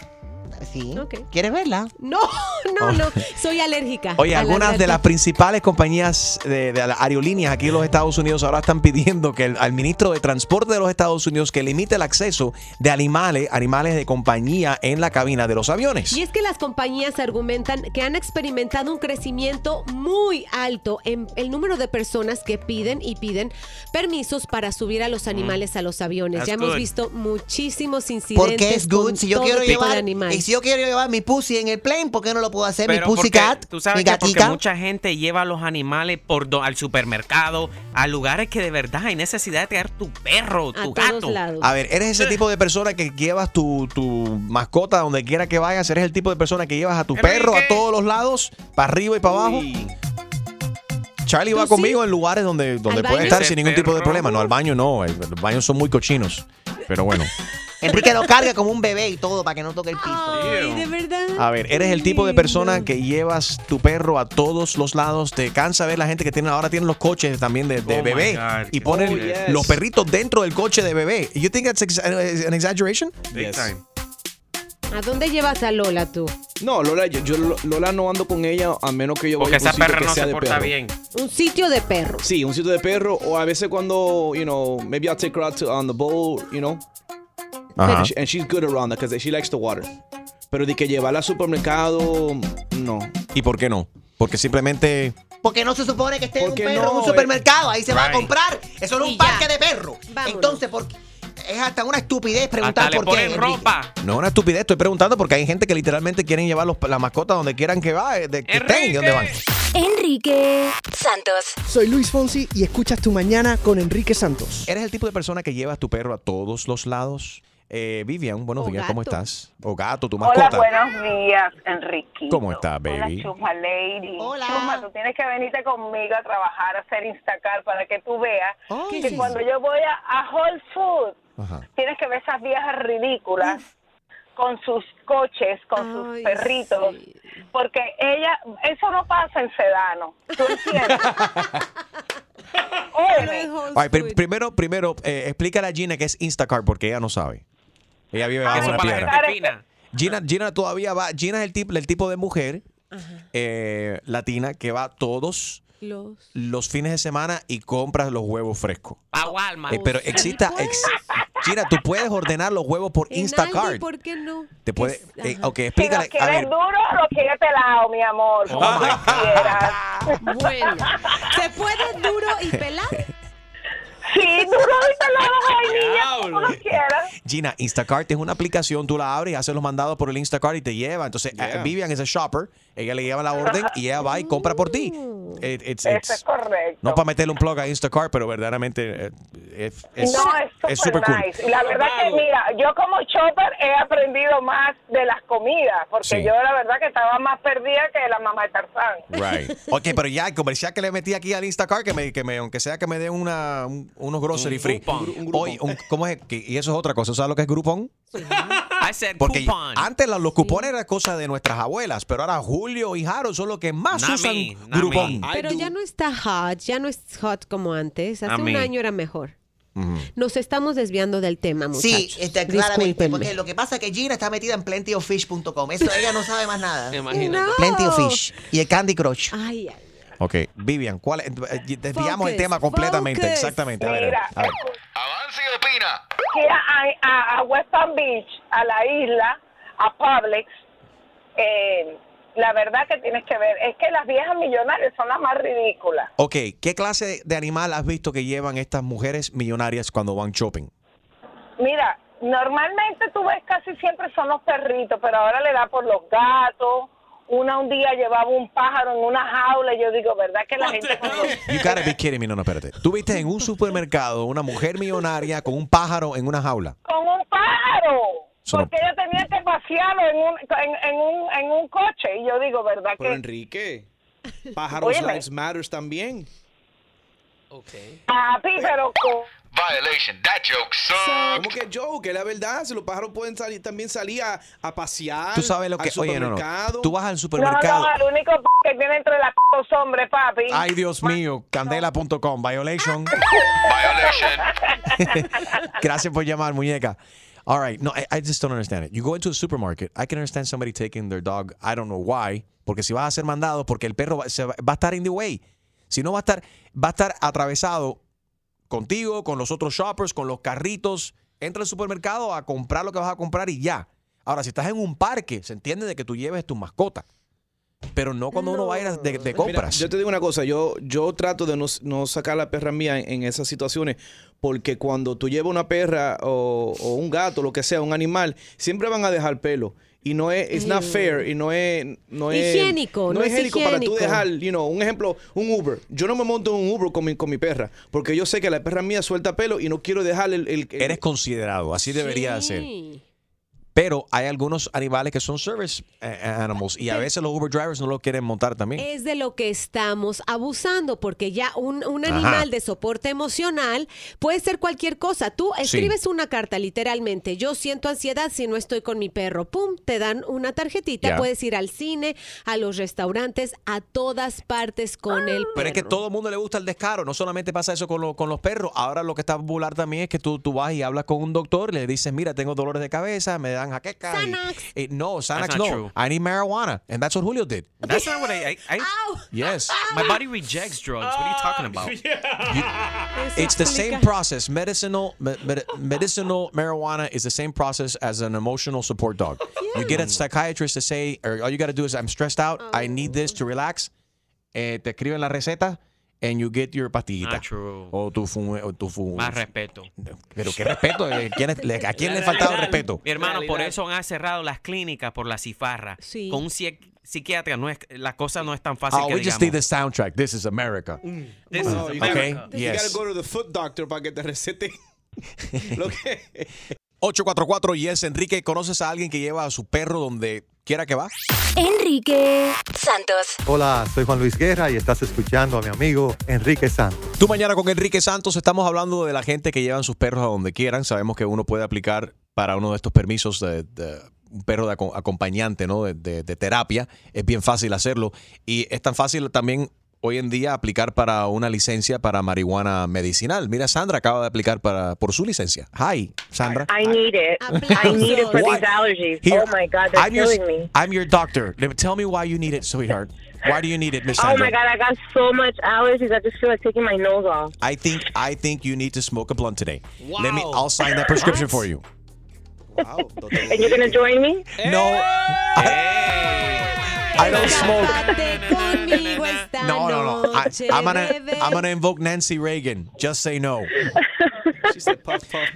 Sí. ¿Quieres verla? No, [LAUGHS] no, no. Soy alérgica. Oye, algunas de las principales compañías de, de las aerolíneas aquí en los Estados Unidos ahora están pidiendo que el- al ministro de Transporte de los Estados Unidos que limite el acceso de animales, animales de compañía en la cabina de los aviones. Y es que las compañías argumentan que han experimentado un crecimiento muy alto en el número de personas que piden y piden permisos para subir a los animales a los aviones. That's ya hemos visto muchísimos incidentes. Porque es good. con Si yo quiero llevar, si yo quiero llevar mi pussy en el plane, ¿por qué no lo puedo hacer? Pero mi pussy porque cat, tú sabes mi que porque mucha gente lleva a los animales por do- al supermercado, a lugares que de verdad hay necesidad de tener tu perro, tu gato. A ver, ¿eres ese tipo de persona que llevas tu, tu mascota donde quiera que vayas? ¿Eres el tipo de persona que llevas a tu perro a todos los lados, para arriba y para abajo? Charlie va conmigo en lugares donde, donde ¿Al puede estar sin ningún tipo de problema. No, al baño no. el- Los baños son muy cochinos. Pero bueno. [LAUGHS] Enrique lo carga como un bebé y todo para que no toque el piso. Ay, de verdad. A ver, ¿eres el tipo de persona que llevas tu perro a todos los lados? ¿Te cansa ver la gente que tiene ahora tienen los coches también de, de Oh bebé God, y ponen Oh, yes. los perritos dentro del coche de bebé? You think that's ex- an exaggeration? ¿A dónde llevas a Lola tú? No, Lola, yo, yo Lola no ando con ella a menos que yo Porque vaya a esa un sitio perra que no sea se de porta perro. bien. Un sitio de perros. Sí, un sitio de perro o a veces cuando, you know, maybe I'll take her out to, on the boat, you know. Ajá. And, she- and she's good around that because she likes the water. Pero de que llevarla al supermercado, no. ¿Y por qué no? Porque simplemente Porque no se supone que esté un perro en no, un eh. supermercado. Ahí se va a Right. comprar. Eso no es Y un ya. parque de perros. Entonces, ¿por qué? es hasta una estupidez preguntar Hasta le por qué. ponen Enrique. ropa. no es una estupidez. Estoy preguntando porque hay gente que literalmente quieren llevar los- la mascota donde quieran que va, eh, de, que estén y donde van. Enrique Santos. Soy Luis Fonsi y escuchas Tu Mañana con Enrique Santos. ¿Eres el tipo de persona que llevas tu perro a todos los lados? Eh, Vivian, buenos O días, ¿cómo estás? O gato, tu Hola, mascota. buenos días, Enrique. ¿Cómo estás, baby? Hola, Chuma Lady. Hola. Chuma, tú tienes que venirte conmigo a trabajar, a hacer Instacar para que tú veas ¿qué que es cuando yo voy a, a Whole Foods, tienes que ver esas viejas ridículas con sus coches, con sus perritos, porque ella, eso no pasa en Sedano, ¿tú entiendes? [LAUGHS] [LAUGHS] Ay, pri- primero, primero, eh, explícale a Gina que es Instacart porque ella no sabe. Ella vive bajo Eso una piedra. Gina, Gina todavía va. Gina es el tipo, el tipo de mujer eh, latina que va todos Los. los fines de semana y compra los huevos frescos. A Walmart. Eh, pero exista, ex- Gina, tú puedes ordenar los huevos por En Instacart. Aldi, ¿por qué no? Te puede, eh, ok, Si explícale. A quieres ver, duro o lo quieres pelado, mi amor, como Oh, my quieras. Bueno, ¿se puede duro y pelado? [LAUGHS] Sí, duro y pelado, vainilla, como lo quieras. Gina, Instacart es una aplicación, tú la abres y haces los mandados por el Instacart y te lleva. Entonces, eh, Vivian es el shopper, ella le lleva la orden y ella va y compra por ti. It- it's- Eso it's- es correcto. no para meterle un plug a Instacart, pero verdaderamente eh, es, es, no, es super cool. nice. Y la verdad que, mira, yo como chopper he aprendido más de las comidas, porque Sí. yo la verdad que estaba más perdida que la mamá de Tarzán. Right. [LAUGHS] Ok, pero ya el comercial que le metí aquí al Instacart, que me, que me, aunque sea que me den una, un- unos grocery Un free. Groupon. ¿cómo es? y eso es otra cosa. ¿Sabes lo que es Groupon? [LAUGHS] I said Porque coupon. antes la- los cupones eran cosa de nuestras abuelas, pero ahora Julio y Harold son los que más Not usan me, not Groupon. Pero ya no está hot, ya no es hot como antes. Hace un año era mejor. Nos estamos desviando del tema, muchachos. Sí, este, claramente. Porque lo que pasa es que Gina está metida en plentyoffish.com. Eso ella no sabe más nada. [LAUGHS] Imagínate. No. Plenty of Fish. Y el Candy Crush. Ay, ay. Ok, Vivian, ¿cuál es? eh, Desviamos el tema completamente, focus. exactamente. A ver, Mira, a ver. Avance y opina. que a, a- a West Palm Beach, a la isla, a Publix, eh, la verdad que tienes que ver es que las viejas millonarias son las más ridículas. Ok, ¿qué clase de animal has visto que llevan estas mujeres millonarias cuando van shopping? Mira, normalmente tú ves casi siempre son los perritos, pero ahora le da por los gatos. Una un día llevaba un pájaro en una jaula y yo digo, ¿verdad que la gente... cuando- You gotta be kidding me, no, no, espérate. Tú viste en un supermercado una mujer millonaria con un pájaro en una jaula. Con un pájaro. Porque ella tenía que pasearlo en un, en, en un, en un coche. Y yo digo, ¿verdad Pero que...? Enrique, [LAUGHS] pájaros Óyeme. lives matters también. Papi, pero... Violation. That joke sucks. ¿Cómo que joke? Es la verdad. Si los pájaros pueden salir, también salir a, a pasear. Tú sabes lo que... al Oye, no, no. Tú vas al No, supermercado. no, el único p- que tiene entre las p- los hombres, papi. Ay, Dios mío, candela.com, violation. [LAUGHS] Gracias por llamar, muñeca. All right, no, I, I just don't understand it. You go into a supermarket, I can understand somebody taking their dog, I don't know why, porque si vas a ser mandado, porque el perro va, se va, va a estar in the way. Si no va a estar, va a estar atravesado contigo, con los otros shoppers, con los carritos. Entra al supermercado a comprar lo que vas a comprar y ya. Ahora, si estás en un parque, se entiende de que tú lleves tu mascota. Pero no cuando uno va a ir de, de Mira, compras. yo te digo una cosa, yo, yo trato de no, no sacar la perra mía en, en esas situaciones, porque cuando tú llevas una perra o, o un gato, lo que sea, un animal, siempre van a dejar pelo. Y no es, it's not Mm. fair, y no es, no es Higiénico, no es es higiénico para tú dejar, you know, un ejemplo, un Uber. Yo no me monto en un Uber con mi, con mi perra, porque yo sé que la perra mía suelta pelo y no quiero dejar el... el- el- Eres considerado, así debería de ser. Pero hay algunos animales que son service eh, animals y a veces los Uber drivers no lo quieren montar también. Es de lo que estamos abusando, porque ya un, un Ajá. animal de soporte emocional puede ser cualquier cosa. Tú Sí. escribes una carta literalmente, yo siento ansiedad si no estoy con mi perro, pum, te dan una tarjetita, puedes ir al cine, a los restaurantes, a todas partes con el Pero es que todo el mundo le gusta el descaro. No solamente pasa eso con, lo- con los perros. Ahora lo que está popular también es que tú, tú vas y hablas con un doctor le dices, mira, tengo dolores de cabeza, me dan jaqueca. y- eh, no, Xanax no. true. I need marijuana. And that's what Julio did. That's not what I. I, I Yes. [LAUGHS] My body rejects drugs. What are you talking about? It's the same process. Medicinal me- med- medicinal marijuana is the same process as an emotional support dog. [LAUGHS] You get a psychiatrist to say, or all you got to do is, I'm stressed out. I need this to relax. Eh, te escriben la receta and you get your pastillita. True. O tu fu, o tu fu- Más respeto. Pero qué respeto. eh, ¿quién es- le- ¿A quién le ha faltado respeto? Mi hermano, por eso han cerrado las clínicas por la cifarra. Sí. Con un psiqui- psiquiatra no es, la cosa no es tan fácil Oh, que we just need the soundtrack. This is America. This is No, you Okay, gotta- You gotta go to the foot doctor para que te recete [LAUGHS] lo que... 844 Yes, Enrique, ¿conoces a alguien que lleva a su perro donde quiera que va? Enrique Santos. Hola, soy Juan Luis Guerra y estás escuchando a mi amigo Enrique Santos. Tú mañana con Enrique Santos estamos hablando de la gente que llevan sus perros a donde quieran. Sabemos que uno puede aplicar para uno de estos permisos de, de un perro de aco- acompañante, ¿no? De, de- de terapia. Es bien fácil hacerlo y es tan fácil también hoy en día aplicar para una licencia para marihuana medicinal. Mira, Sandra acaba de aplicar para por su licencia. Hi, Sandra. I need it. I need it for Why? these allergies. Here, oh my God, they're I'm your, killing me. I'm your doctor. Tell me why you need it, sweetheart. Why do you need it, Miss Oh Sandra? my God, I got so much allergies. I just feel like taking my nose off. I think I think you need to smoke a blunt today. Let me. I'll sign that prescription for you. Wow. And you're gonna join me? No. [LAUGHS] I don't smoke. Conmigo esta No, no, no. I, noche, I'm gonna. I'm gonna invoke Nancy Reagan. Just say no. [LAUGHS]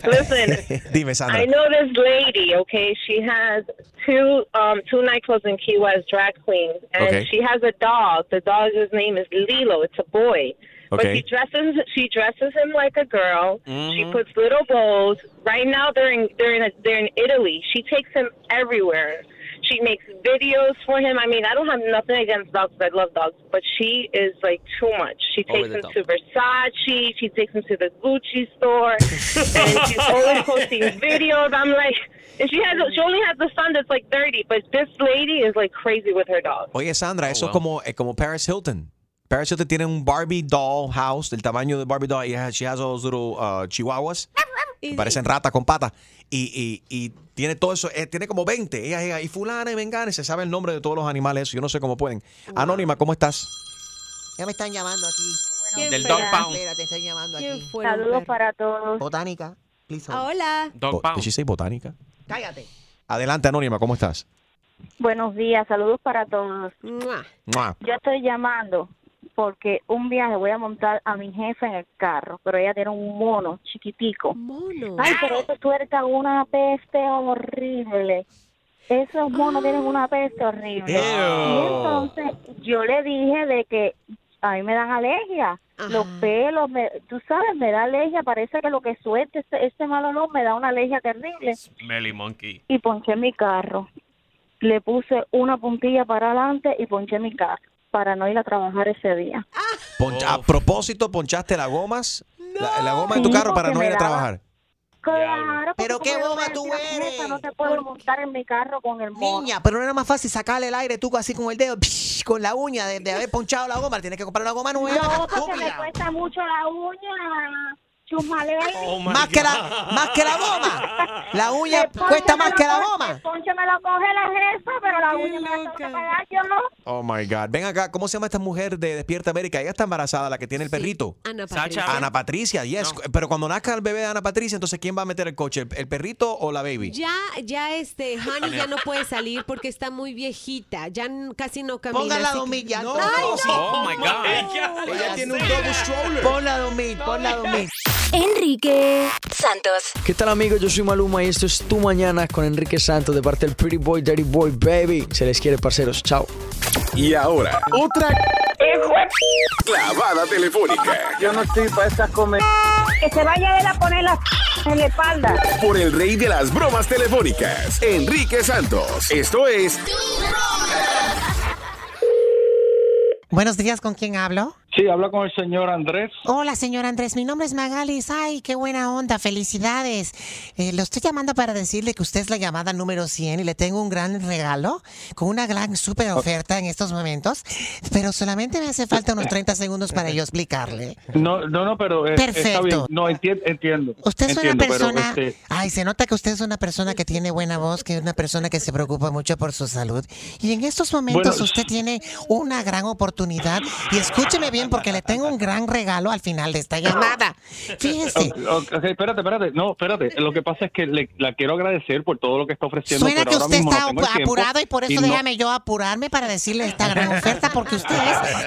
Listen, [LAUGHS] Dime, Sandra. I know this lady. Okay, she has two um two nightclubs in Key West, drag queens, and Okay. she has a dog. The dog's name is Lilo. It's a boy. But she dresses she dresses him like a girl. She Mm-hmm. puts puts little bows. Right now they're in they're in a, they're in Italy. She takes him everywhere. She makes videos for him. I mean, I don't have nothing against dogs. I love dogs, but she is like too much. She takes him top. to Versace. She takes him to the Gucci store, [LAUGHS] and she's always posting videos. I'm like, and she has she only has a son that's like 30, but this lady is like crazy with her dog. Oye, Sandra, eso wow. es como, eh, como Paris Hilton. Paris Hilton tiene un Barbie doll house del tamaño de Barbie doll y she has those little uh, chihuahuas. que parecen ratas con patas. Y, y, y tiene todo eso, eh, tiene como 20. Ella, ella, y fulana y vengana, y se sabe el nombre de todos los animales. Yo no sé cómo pueden. Anónima, ¿cómo estás? Ya me están llamando aquí. ¿Quién Del? Dog Pound. Espera, te están llamando ¿Quién aquí. Saludos para todos. Botánica. Please. Ah, hola. Dog Bo- Pound. Did she say botánica? Cállate. Adelante, Anónima, ¿cómo estás? Buenos días, saludos para todos. Mua. Mua. Yo estoy llamando porque un viaje voy a montar a mi jefe en el carro, pero ella tiene un mono chiquitico. Mono. Ay, pero eso tuerca una peste horrible. Esos monos tienen una peste horrible. Y entonces yo le dije de que a mí me dan alergia. Los pelos, me, tú sabes, me da alergia. Parece que lo que suelte este, este mal olor me da una alergia terrible. Smelly Monkey. Y ponché mi carro. Le puse una puntilla para adelante y ponché mi carro para no ir a trabajar ese día. Poncha- a propósito, ponchaste las gomas, la, la goma de tu Sí, carro para no ir a trabajar. Claro, Pero qué boba me tú eres. "Neta, No te puedo montar en mi carro con el mono. Niña, pero no era más fácil sacarle el aire tú así con el dedo, psh, con la uña de, de haber ponchado la goma. Tienes que comprar una goma nueva. No, porque me cuesta mucho la uña. Oh Más que, la, más que la goma. La uña cuesta más que la goma. El ponche me lo coge la jefa, pero la uña me la tengo que pagar yo. Oh my God. Ven acá, ¿cómo se llama esta mujer de Despierta América? Ella está embarazada, la que tiene el perrito. Ana Sacha. Patricia. Ana Patricia, yes. Pero cuando nazca el bebé de Ana Patricia, entonces ¿quién va a meter el coche? ¿El, el perrito o la baby? Ya, ya este, Honey ya no puede salir porque está muy viejita. Ya casi no camina. Póngala a así que- dormir ya. No, Ay, sí. Oh my God. [LAUGHS] Ella tiene un double stroller. Ponla a dormir, ponla a dormir. Enrique Santos. ¿Qué tal amigos? Yo soy Maluma y esto es Tu Mañana con Enrique Santos de parte del Pretty Boy, Dirty Boy, Baby. Se les quiere, parceros. Chao. Y ahora, otra clavada telefónica Yo no estoy para estas comer. Que se vaya él a poner la en la espalda. por el rey de las bromas telefónicas, Enrique Santos. Esto es Buenos días, ¿con quién hablo? Sí, habla con el señor Andrés. Hola, señor Andrés. Mi nombre es Magalis. Ay, qué buena onda. Felicidades. Eh, lo estoy llamando para decirle que usted es la llamada número 100 y le tengo un gran regalo con una gran super oferta en estos momentos. Pero solamente me hace falta unos 30 segundos para yo explicarle. No, no, no, pero eh, está Perfecto. bien. No, enti- entiendo. Usted es entiendo, una persona. Este, Ay, se nota que usted es una persona que tiene buena voz, que es una persona que se preocupa mucho por su salud. Y en estos momentos Bueno. usted tiene una gran oportunidad. Y escúcheme bien, porque le tengo un gran regalo al final de esta llamada. [LAUGHS] Fíjese. ok, espérate, espérate. No, espérate. Lo que pasa es que le, la quiero agradecer por todo lo que está ofreciendo. Suena pero que ahora usted mismo está no tengo apurado y por eso no- déjame yo apurarme para decirle esta gran [LAUGHS] oferta, porque usted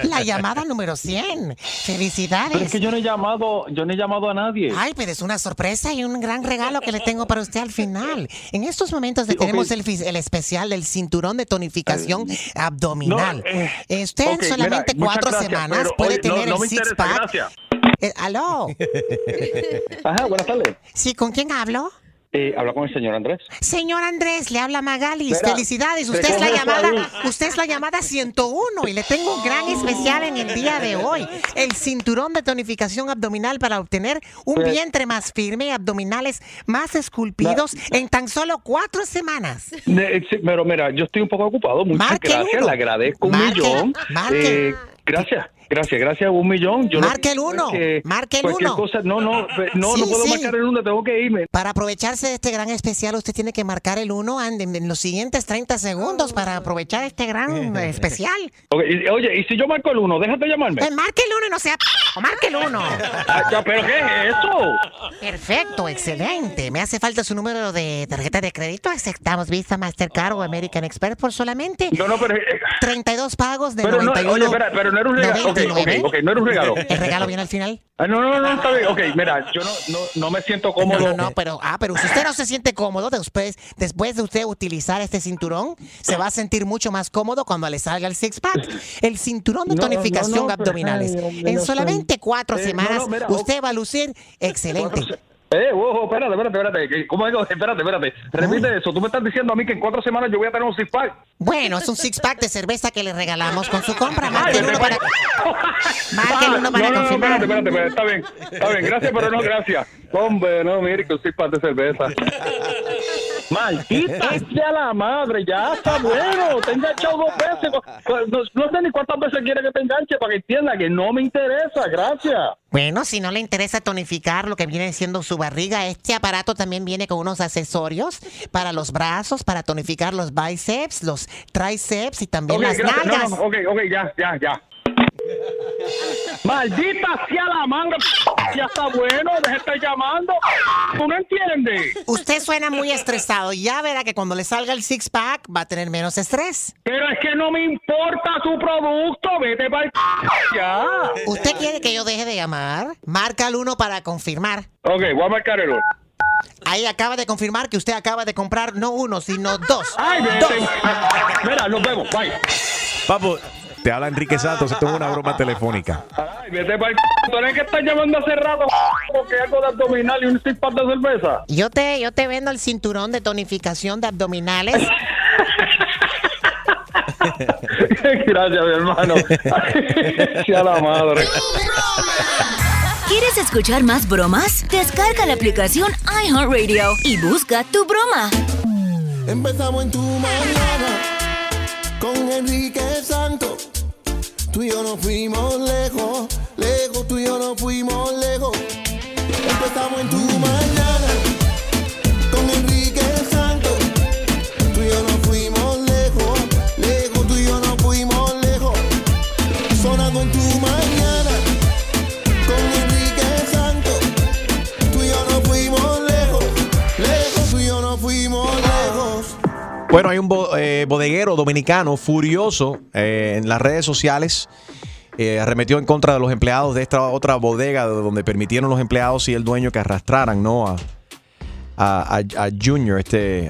es la llamada número 100. Felicidades. Pero es que yo no he llamado, yo no he llamado a nadie. Ay, pero es una sorpresa y un gran [LAUGHS] regalo que le tengo para usted al final. En estos momentos le Sí, ok. tenemos el, especial del cinturón de tonificación abdominal. No, eh, Eh, usted en solamente mira, cuatro gracias, semanas pero, puede tener no el me six interesa, pack. gracias. Eh, ¿Aló? [LAUGHS] Ajá, buenas tardes. Sí, ¿con quién hablo? Eh, habla con el señor Andrés. Señor Andrés, le habla Magalis. Mira, Felicidades. Usted es la llamada, usted es la llamada 101 y le tengo un gran especial en el día de hoy. El cinturón de tonificación abdominal para obtener un Pues- vientre más firme y abdominales más esculpidos en tan solo cuatro semanas. Ne- sí, pero mira, yo estoy un poco ocupado. Muchas Marque gracias, uno. le agradezco un Marque, millón. marque. Eh, gracias, gracias, gracias, un millón. Yo no- Marque el uno, que marque el uno. cosa- no, no, no, Sí, no puedo sí. marcar el uno, tengo que irme. Para aprovecharse de este gran especial, usted tiene que marcar el 1 en, en los siguientes 30 segundos para aprovechar este gran eh, [LAUGHS] especial. Y- oye, y si yo marco el uno, déjate llamarme. Pues marque el 1 y no sea... p- Marque el 1. [LAUGHS] Ah, ya, pero ¿qué es eso? Perfecto, excelente. Me hace falta su número de tarjeta de crédito. Aceptamos Visa, Mastercard o American Express por solamente No, no, pero... eh, 32 pagos de pero no, 91. oye, espera, pero no era un regalo. Ok, ok, 99. ok, no era un regalo. ¿El regalo viene al final? Ah, no, no, no, está bien. Ok, mira, yo no, no, no me siento No, cómodo. no, no, pero, ah, pero si usted no se siente cómodo después, después de usted utilizar este cinturón, se va a sentir mucho más cómodo cuando le salga el six pack. El cinturón de No, tonificación no, no, pero, abdominales. ay, en no solamente cuatro Eh, no, semanas, no, mira, usted va a lucir excelente. Eh, ojo, espérate, espérate, espérate. ¿Cómo digo? Espérate, espérate. Repite eso. Tú me estás diciendo a mí que en cuatro semanas yo voy a tener un six pack. Bueno, es un six pack de cerveza que le regalamos con su compra. Marque el uno para, [LAUGHS] uno para no, no, no, confirmar. espérate, espérate, espérate. Está bien, está bien. Gracias, pero no gracias. Hombre, no, mire que un six pack de cerveza. [LAUGHS] Maldita [LAUGHS] sea la madre, ya está bueno. Te he enganchado dos veces. No, no sé ni cuántas veces quiere que te enganche para que entienda que no me interesa. Gracias. Bueno, si no le interesa tonificar lo que viene siendo su barriga, este aparato también viene con unos accesorios para los brazos, para tonificar los bíceps, los tríceps y también Ok, las gracias. No, nalgas. no, ok, ok, ya, ya, ya. Maldita sea la madre. Ya está bueno, deja de estar llamando. ¿Tú no entiendes? Usted suena muy estresado. Ya verá que cuando le salga el six pack va a tener menos estrés. Pero es que no me importa su producto. Vete para ya. ¿Usted quiere que yo deje de llamar? Marca el uno para confirmar. Ok, voy a marcar el uno. Ahí acaba de confirmar que usted acaba de comprar no uno, sino dos. Ay, dos. vete. Mira, nos vemos. Bye. Papo, te habla Enrique Santos, esto es una broma [LAUGHS] telefónica. Ay, vete para Tú eres que estás llamando hace rato porque algo de abdominal y un six pack de cerveza. Yo te, yo te vendo el cinturón de tonificación de abdominales. [LAUGHS] Gracias, mi hermano. [LAUGHS] Sea la madre. ¿Quieres escuchar más bromas? Descarga la aplicación iHeartRadio y busca tu broma. Empezamos en tu mañana con Enrique Santos. Tú y yo nos fuimos lejos, lejos, tú y yo nos fuimos lejos. Empezamos en tu mañana Bueno, hay un bo- eh, bodeguero dominicano furioso eh, en las redes sociales. eh, arremetió en contra de los empleados de esta otra bodega de donde permitieron los empleados y el dueño que arrastraran ¿no? A, Junior, este,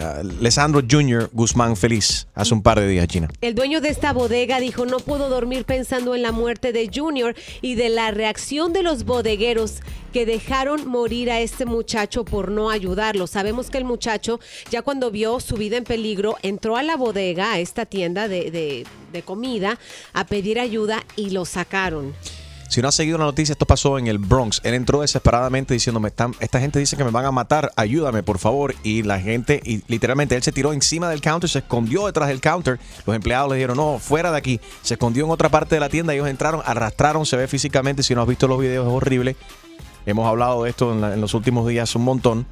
Junior Guzmán Feliz, hace un par de días, China. El dueño de esta bodega dijo, no puedo dormir pensando en la muerte de Junior y de la reacción de los bodegueros que dejaron morir a este muchacho por no ayudarlo. Sabemos que el muchacho, ya cuando vio su vida en peligro, entró a la bodega, a esta tienda de- de comida, a pedir ayuda y lo sacaron. Si no has seguido la noticia, esto pasó en el Bronx. Él entró desesperadamente diciéndome, "Están- esta gente dice que me van a matar, ayúdame por favor. Y la gente, y literalmente él se tiró encima del counter, se escondió detrás del counter. Los empleados le dijeron, no, fuera de aquí. Se escondió en otra parte de la tienda, ellos entraron, arrastraron, se ve físicamente, si no has visto los videos es horrible. Hemos hablado de esto en, los últimos días un montón.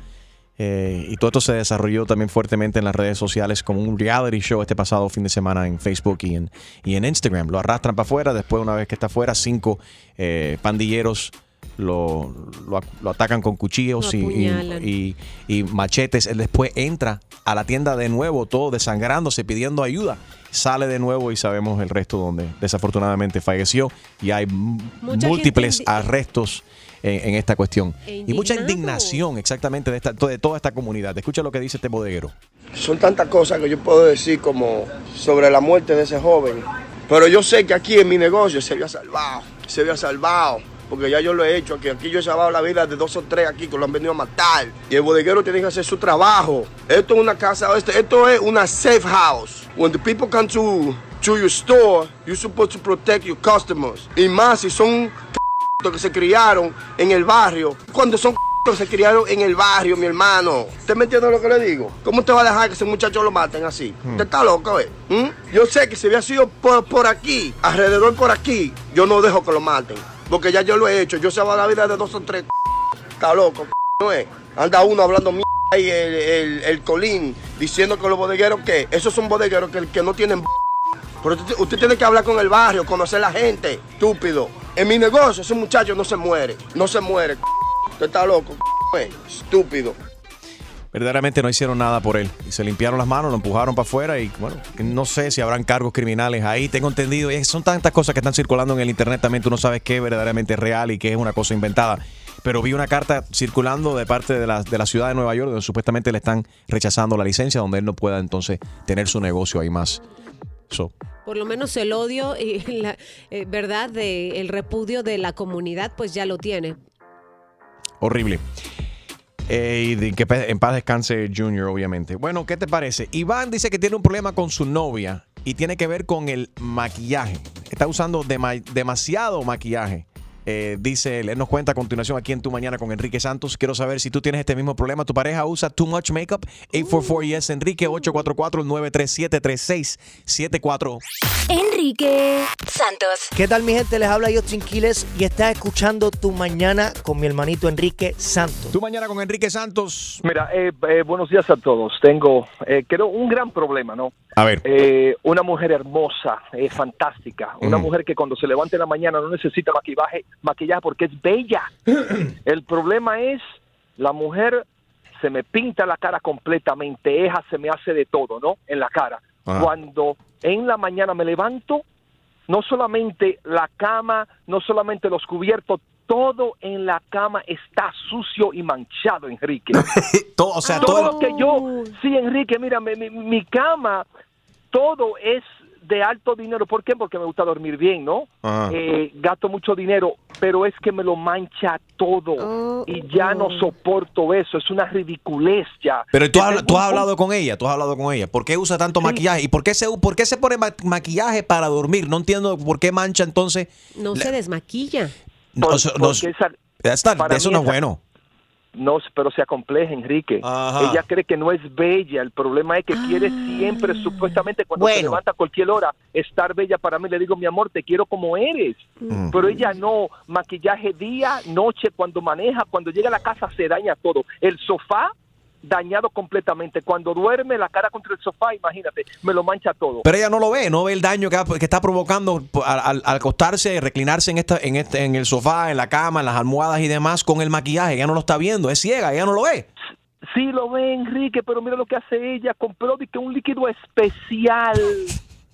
Eh, y todo esto se desarrolló también fuertemente en las redes sociales como un reality show este pasado fin de semana en Facebook y en, y en Instagram. Lo arrastran para afuera, después una vez que está afuera, cinco eh, pandilleros lo, lo, lo atacan con cuchillos Lo y, y- y- machetes. Él después entra a la tienda de nuevo, todo desangrándose, pidiendo ayuda. Sale de nuevo y sabemos el resto donde desafortunadamente falleció y hay Mucha múltiples arrestos en, en esta cuestión. E Y mucha indignación exactamente de, esta, de toda esta comunidad. Escucha lo que dice este bodeguero. Son tantas cosas que yo puedo decir como sobre la muerte de ese joven. Pero yo sé que aquí en mi negocio se había salvado, se había salvado. Porque ya yo lo he hecho, que aquí yo he salvado la vida de dos o tres aquí que lo han venido a matar. Y el bodeguero tiene que hacer su trabajo. Esto es una casa, esto, esto es una safe house. When the people come to, to your store, you're supposed to protect your customers. Y más si son que se criaron en el barrio. Cuando son que se criaron en el barrio, mi hermano. ¿Usted me entiende lo que le digo? ¿Cómo usted va a dejar que ese muchacho lo maten así? ¿Usted está loco, eh? ¿Mm? Yo sé que si había sido por, por aquí, alrededor por aquí, yo no dejo que lo maten. Porque ya yo lo he hecho. Yo salvo la vida de dos o tres. [LAUGHS] Está loco, [LAUGHS] no es. Anda uno hablando mierda y el, el, el colín diciendo que los bodegueros que esos son bodegueros que, que no tienen pero usted, tiene que hablar con el barrio, conocer la gente, estúpido. En mi negocio ese muchacho no se muere, no se muere. Usted está loco, estúpido. Verdaderamente no hicieron nada por él. Y se limpiaron las manos, lo empujaron para afuera y bueno, no sé si habrán cargos criminales ahí. Tengo entendido. Y son tantas cosas que están circulando en el internet también. Tú no sabes qué verdaderamente es real y qué es una cosa inventada. Pero vi una carta circulando de parte de la, de la ciudad de Nueva York donde supuestamente le están rechazando la licencia, donde él no pueda entonces tener su negocio ahí más. So, Por lo menos el odio y la eh, verdad de el repudio de la comunidad, pues ya lo tiene. horrible. Eh, y de- que en paz descanse Junior, obviamente. Bueno, ¿qué te parece? Iván dice que tiene un problema con su novia y tiene que ver con el maquillaje. Está usando dema- demasiado maquillaje. Eh, dice, él nos cuenta a continuación aquí en Tu Mañana con Enrique Santos. Quiero saber si tú tienes este mismo problema. ¿Tu pareja usa too much makeup? 844-YES Enrique 844-937-3674. Enrique Santos. ¿Qué tal mi gente? Les habla Justin Quiles y estás escuchando Tu Mañana con mi hermanito Enrique Santos. Tu Mañana con Enrique Santos. Mira, eh, eh, buenos días a todos. Tengo, eh, creo, un gran problema, ¿no? A ver. Eh, una mujer hermosa, eh, fantástica, una Ujú. mujer que cuando se levanta en la mañana no necesita maquillaje, maquillaje porque es bella. [CLEARS THROAT] El problema es la mujer se me pinta la cara completamente, eja, se me hace de todo, ¿no? En la cara. Ajá. Cuando en la mañana me levanto, no solamente la cama, no solamente los cubiertos, todo en la cama está sucio y manchado, Enrique. [LAUGHS] todo, o sea, todo todo lo que yo, sí, Enrique, mira, mi, mi- mi cama, todo es de alto dinero. ¿Por qué? Porque me gusta dormir bien, ¿no? Eh, gasto mucho dinero, pero es que me lo mancha todo y ya no soporto eso. Es una ridiculez ya. Pero tú, has- tú hablado con ella, tú has hablado con ella. ¿Por qué usa tanto maquillaje? ¿Y por qué se, por qué se pone ma- maquillaje para dormir? No entiendo por qué mancha entonces. No se desmaquilla. No, Por- no- esa- that's not- para eso no es esa- bueno. No, pero se acompleja, Enrique. Ajá. Ella cree que no es bella. El problema es que quiere siempre, supuestamente, cuando se levanta a cualquier hora, estar bella para mí. Le digo, mi amor, te quiero como eres. Mm. Pero ella no. Maquillaje día, noche, cuando maneja, cuando llega a la casa se daña todo. El sofá dañado completamente. Cuando duerme la cara contra el sofá, imagínate, me lo mancha todo. Pero ella no lo ve, no ve el daño que, que está provocando al, al- acostarse, reclinarse en, esta, en, este, en el sofá, en la cama, en las almohadas y demás con el maquillaje. Ella no lo está viendo, es ciega, ella no lo ve. Sí lo ve Enrique, pero mira lo que hace ella, compró que un líquido especial.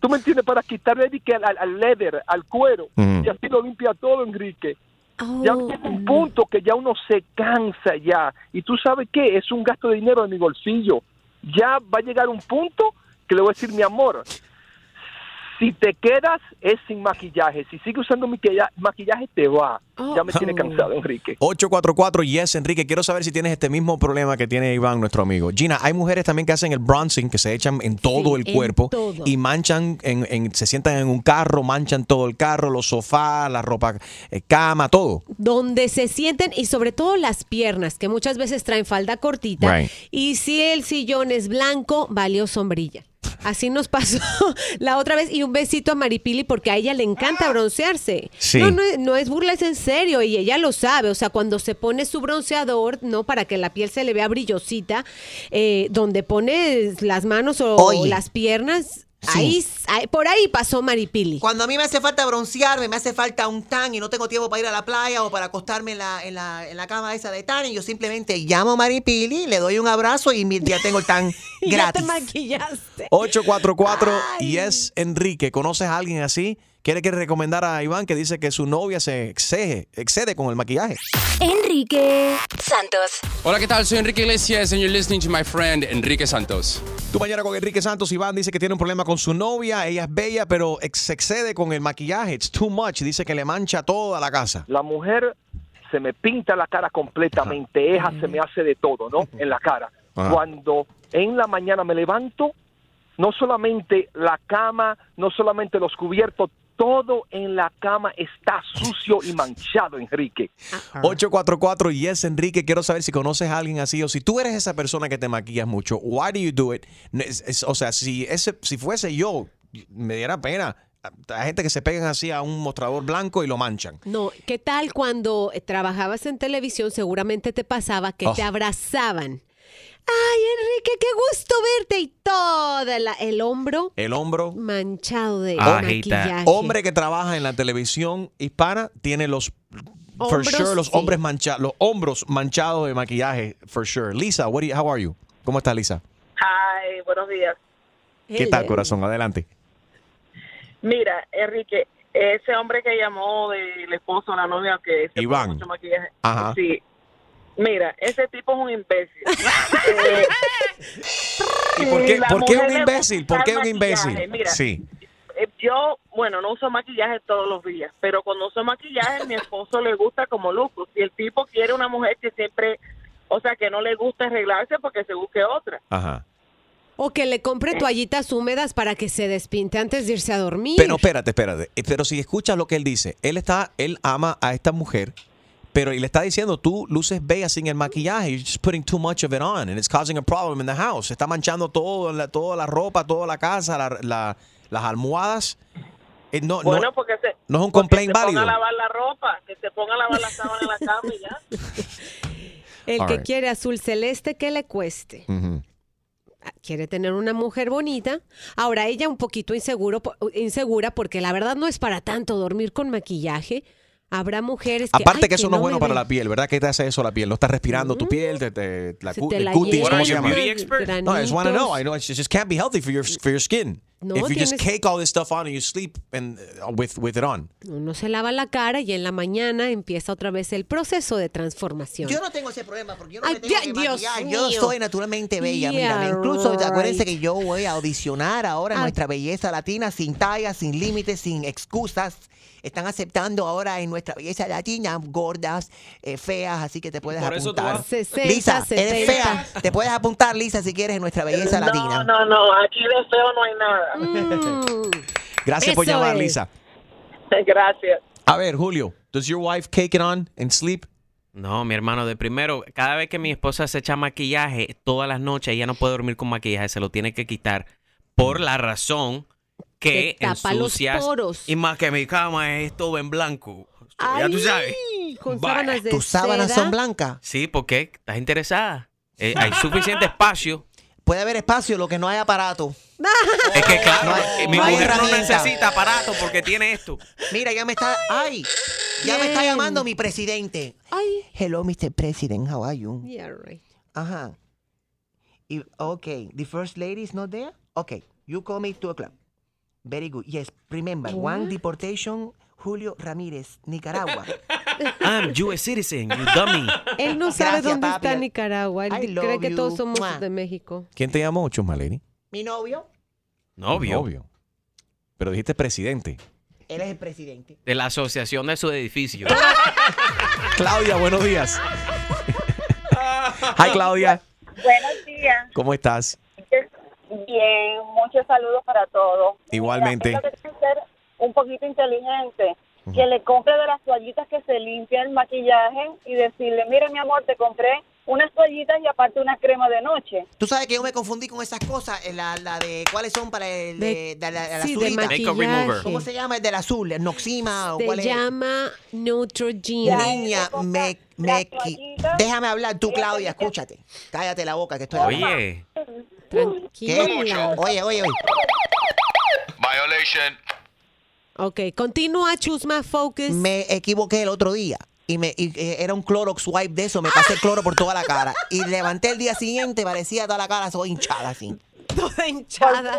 ¿Tú me entiendes? Para quitarle al, al- al leather, al cuero, y así lo limpia todo, Enrique. Ya llega un punto que ya uno se cansa ya. Y tú sabes qué, es un gasto de dinero en mi bolsillo. Ya va a llegar un punto que le voy a decir, mi amor, si te quedas es sin maquillaje. Si sigues usando maquilla- maquillaje, te va. Ya me tiene cansado, Enrique. 844 Yes, Enrique. Quiero saber si tienes este mismo problema que tiene Iván, nuestro amigo. Gina, hay mujeres también que hacen el bronzing, que se echan en todo el en cuerpo todo. y manchan, en, en- se sientan en un carro, manchan todo el carro, los sofás, la ropa, eh, cama, todo. donde se sienten y sobre todo las piernas, que muchas veces traen falda cortita. Right. Y si el sillón es blanco, valió sombrilla. Así nos pasó [LAUGHS] la otra vez. Y un besito a Maripili porque a ella le encanta broncearse. Sí. No, no, es- no es burla, es en serio. Y ella lo sabe. O sea, cuando se pone su bronceador, ¿no? Para que la piel se le vea brillosita, eh, donde pone las manos o las piernas, ahí, ahí- por ahí pasó Maripili. Cuando a mí me hace falta broncearme, me hace falta un tan y no tengo tiempo para ir a la playa o para acostarme en la, en la, en la cama esa de tan, y yo simplemente llamo a Maripili, le doy un abrazo y mi- ya tengo el tan Y [LAUGHS] ya te gratis. maquillaste. 844 Yes, Enrique. ¿Conoces a alguien así? ¿Quiere que recomendar a Iván que dice que su novia se excede, excede con el maquillaje? Enrique Santos. Hola, ¿qué tal? Soy Enrique Iglesias and you're listening to my friend Enrique Santos. Tu mañana con Enrique Santos, Iván dice que tiene un problema con su novia, ella es bella, pero ex- se excede con el maquillaje, it's too much, dice que le mancha toda la casa. La mujer se me pinta la cara completamente, eja, se me hace de todo, ¿no? [LAUGHS] En la cara. Ajá. Cuando en la mañana me levanto, no solamente la cama, no solamente los cubiertos, todo en la cama está sucio y manchado, Enrique. 844 Yes, Enrique, quiero saber si conoces a alguien así o si tú eres esa persona que te maquillas mucho, why do you do it? No, es- es- o sea, si ese si fuese yo, me diera pena. Hay gente que se pegan así a un mostrador blanco y lo manchan. No, ¿qué tal cuando trabajabas en televisión? Seguramente te pasaba que Oh. te abrazaban. Ay, Enrique, qué gusto verte y todo el hombro El hombro. manchado de Ah, maquillaje. Hombre que trabaja en la televisión hispana tiene los for Hombros, sure los sí. hombres mancha, los hombros manchados de maquillaje for sure. Lisa, what do you- how are you? ¿Cómo está Lisa? Hi, buenos días. ¿Qué tal, corazón? Adelante. Mira, Enrique, ese hombre que llamó del esposo a la novia que se Iván. puso mucho maquillaje. Ajá. Sí. Mira, ese tipo es un imbécil. Eh, [LAUGHS] ¿Y por qué, por qué un imbécil? ¿Por qué un imbécil? Mira, Sí. eh, yo, bueno, no uso maquillaje todos los días, pero cuando uso maquillaje, mi esposo le gusta como luzco. Si el tipo quiere una mujer que siempre O sea, que no le gusta arreglarse porque se busque otra. Ajá. O que le compre toallitas húmedas para que se despinte antes de irse a dormir. Pero espérate, espérate. Eh, Pero si escuchas lo que él dice, él está, él ama a esta mujer, pero y le está diciendo, tú luces bella sin el maquillaje, you're just putting too much of it on, and it's causing a problem in the house. Está manchando todo, la, toda la ropa, toda la casa, la- la- las almohadas. Eh, no, no- Bueno, porque se, no es un complaint se ponga válido. a lavar la ropa, que se ponga a lavar la sábana en la cama y ya. El All que right. quiere azul celeste, que le cueste. Ujú. Quiere tener una mujer bonita. Ahora ella un poquito inseguro, po- insegura porque la verdad no es para tanto dormir con maquillaje. Habrá mujeres que... Aparte "Ay, que eso no es bueno para ve". la piel, ¿verdad? ¿Qué te hace eso a la piel? No estás respirando tu piel, te, te- la, Se cu- te el la cutis, ¿cómo se llama? beauty expert? No, I just want to know. I know it just can't be healthy for your for your skin. No, If you just cake all this stuff on and you sleep and uh, with with it on. Uno se lava la cara y en la mañana empieza otra vez el proceso de transformación. Yo no tengo ese problema porque yo no Ay, me tengo ya- que Dios maquillar. Yo soy naturalmente bella. mírame. Yeah, Incluso acuérdense right. que yo voy a audicionar ahora Ah. nuestra belleza latina sin talla, sin límites, sin excusas. Están aceptando ahora en nuestra belleza latina gordas, eh, feas, así que te puedes Por eso tú apuntar. vas- 60, Lisa, eres 70. fea. Te puedes apuntar, Lisa, si quieres en nuestra belleza No, latina. no, no, aquí de feo no hay nada. Mm. [LAUGHS] Gracias por llamar, es. Lisa. Gracias. A ver, Julio, does your wife cake it on and sleep? No, mi hermano, de primero, cada vez que mi esposa se echa maquillaje, todas las noches ella no puede dormir con maquillaje, se lo tiene que quitar por la razón que Te tapa los poros. Y más que mi cama es todo en blanco. ya tú sabes. Ay, Con sábanas de ¿Tus sábanas seda. son blancas? Sí, porque estás interesada. Eh, hay suficiente espacio. Puede haber espacio, lo que no hay aparato. [LAUGHS] Es que claro, No hay- eh, mi no mujer no necesita aparato porque tiene esto. Mira, ya me está. ¡Ay! Ya me está llamando mi presidente. Ay. Hello, Mr. President. How are you? Yeah, right. Ajá. Y, okay, the first lady is not there? Okay, you call me 2 o'clock. Very good. Yes, remember, one deportation, Julio Ramírez, Nicaragua. [LAUGHS] I'm US citizen, you dummy. Él no sabe Gracias, dónde papi. está Nicaragua. Él I cree love que todos somos Mua. de México. ¿Quién te llamó, Chusma Lady? Mi novio, Novio. Novio. Pero dijiste presidente. él es el presidente. De la asociación de su edificio. [LAUGHS] Claudia, buenos días. [LAUGHS] Hi, Claudia. Buenos días. ¿Cómo estás? Bien, muchos saludos para todos. Igualmente. Mira, tengo que ser un poquito inteligente. Que le compre de las toallitas que se limpia el maquillaje y decirle, mira mi amor, te compré unas toallitas y aparte una crema de noche. Tú sabes que yo me confundí con esas cosas, eh, la, la de cuáles son para el de, de la, la sí, de azulita. Makeup remover. ¿Cómo se llama el del azul? ¿El Noxima o Se cuál es? llama Neutrogena. Niña, me, me qui- déjame hablar tú, Claudia, escúchate. Cállate la boca que estoy hablando. Tranquila. Oye, oye, oye. Violation. Ok, continúa, Chusma Focus. Me equivoqué el otro día. Y, me, y, eh, era un Clorox wipe de eso, me pasé cloro por toda la cara. Y levanté el día siguiente, parecía toda la cara, soy hinchada así. [LAUGHS] Toda hinchada.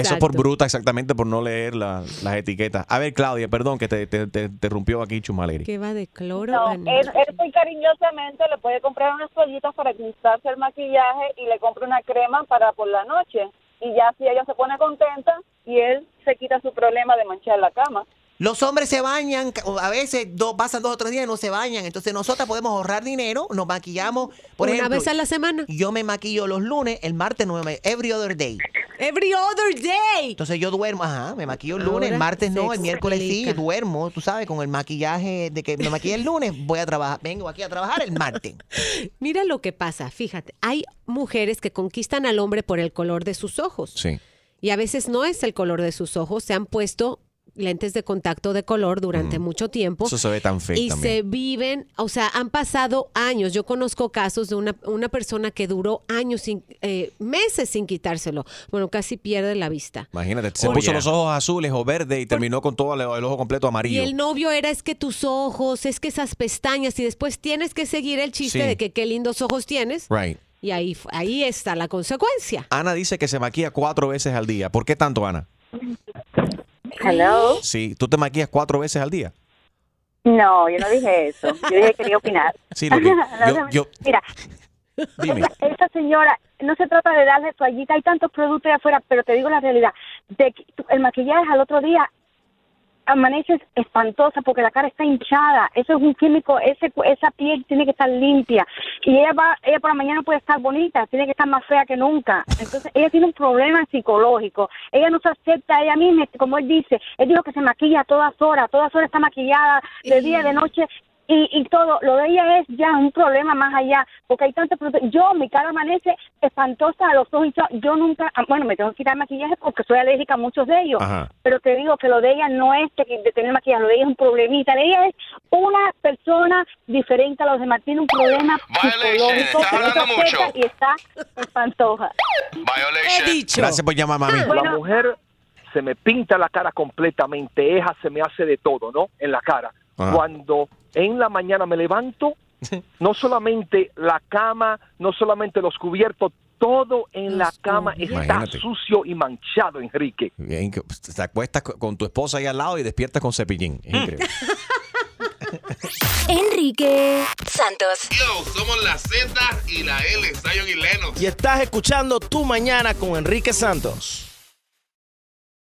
Eso por bruta, exactamente, por no leer la- las etiquetas. A ver, Claudia, perdón que te, te, te interrumpió aquí Chusma Lady. ¿Qué va de cloro? No, él muy cariñosamente le puede comprar unas toallitas para quitarse el maquillaje y le compra una crema para por la noche. Y ya si ella se pone contenta y él se quita su problema de manchar la cama. Los hombres se bañan, a veces dos, pasan dos o tres días y no se bañan. Entonces nosotras podemos ahorrar dinero, nos maquillamos. Por Una ejemplo, vez a la semana. yo me maquillo los lunes, el martes no me every other day. Every other day. Entonces yo duermo, ajá, me maquillo el lunes, el martes no, el miércoles sí, duermo, tú sabes, con el maquillaje de que me maquillé el lunes, voy a trabajar, vengo aquí a trabajar el martes. [LAUGHS] Mira lo que pasa, fíjate, hay mujeres que conquistan al hombre por el color de sus ojos. Sí. Y a veces no es el color de sus ojos, se han puesto lentes de contacto de color durante mucho tiempo. Eso se ve tan feo y también. se viven, o sea, han pasado años. Yo conozco casos de una, una persona que duró años, sin, eh, meses sin quitárselo. Bueno, casi pierde la vista. Imagínate, se Oye. puso los ojos azules o verdes y terminó con todo el, el ojo completo Y amarillo. el novio era, es que tus ojos, es que esas pestañas, y después tienes que seguir el chiste Sí. de que qué lindos ojos tienes. Right. Y ahí, ahí está la consecuencia. Ana dice que se maquilla cuatro veces al día. ¿Por qué tanto, Ana? Hello. Sí, tú te maquillas cuatro veces al día. No, yo no dije eso. Yo dije que quería opinar. Sí, lo que- [LAUGHS] yo- yo- Mira, Dime. esa señora, no se trata de darle toallita, hay tantos productos ahí afuera, pero te digo la realidad, de que tú- el maquillaje al otro día amaneces espantosa porque la cara está hinchada. Eso es un químico, ese, esa piel tiene que estar limpia. Y ella va, ella por la mañana puede estar bonita, tiene que estar más fea que nunca. Entonces, ella tiene un problema psicológico. Ella no se acepta a ella misma, como él dice. Él dijo que se maquilla a todas horas, a todas horas está maquillada, de día, de noche. Y, y todo, lo de ella es ya un problema más allá, porque hay tanto prote- Yo, mi cara amanece espantosa a los ojos, hinchados. yo nunca, ah, bueno, me tengo que quitar maquillaje porque soy alérgica a muchos de ellos, Ajá. pero te digo que lo de ella no es que- de tener maquillaje, lo de ella es un problemita, de ella es una persona diferente a los demás, tiene un problema psicológico que no se y está espantosa. Gracias por llamar, mami. La mujer se me pinta la cara completamente, ella se me hace de todo, ¿no? En la cara. Ajá. Cuando en la mañana me levanto, [LAUGHS] no solamente la cama, no solamente los cubiertos, todo en la cama está Imagínate. sucio y manchado, Enrique. Bien, pues, te acuestas co- con tu esposa ahí al lado y despiertas con cepillín. Es increíble. [LAUGHS] Enrique Santos. Yo, somos la Z y la L, Zion y Lennox. Y estás escuchando Tu Mañana con Enrique Santos.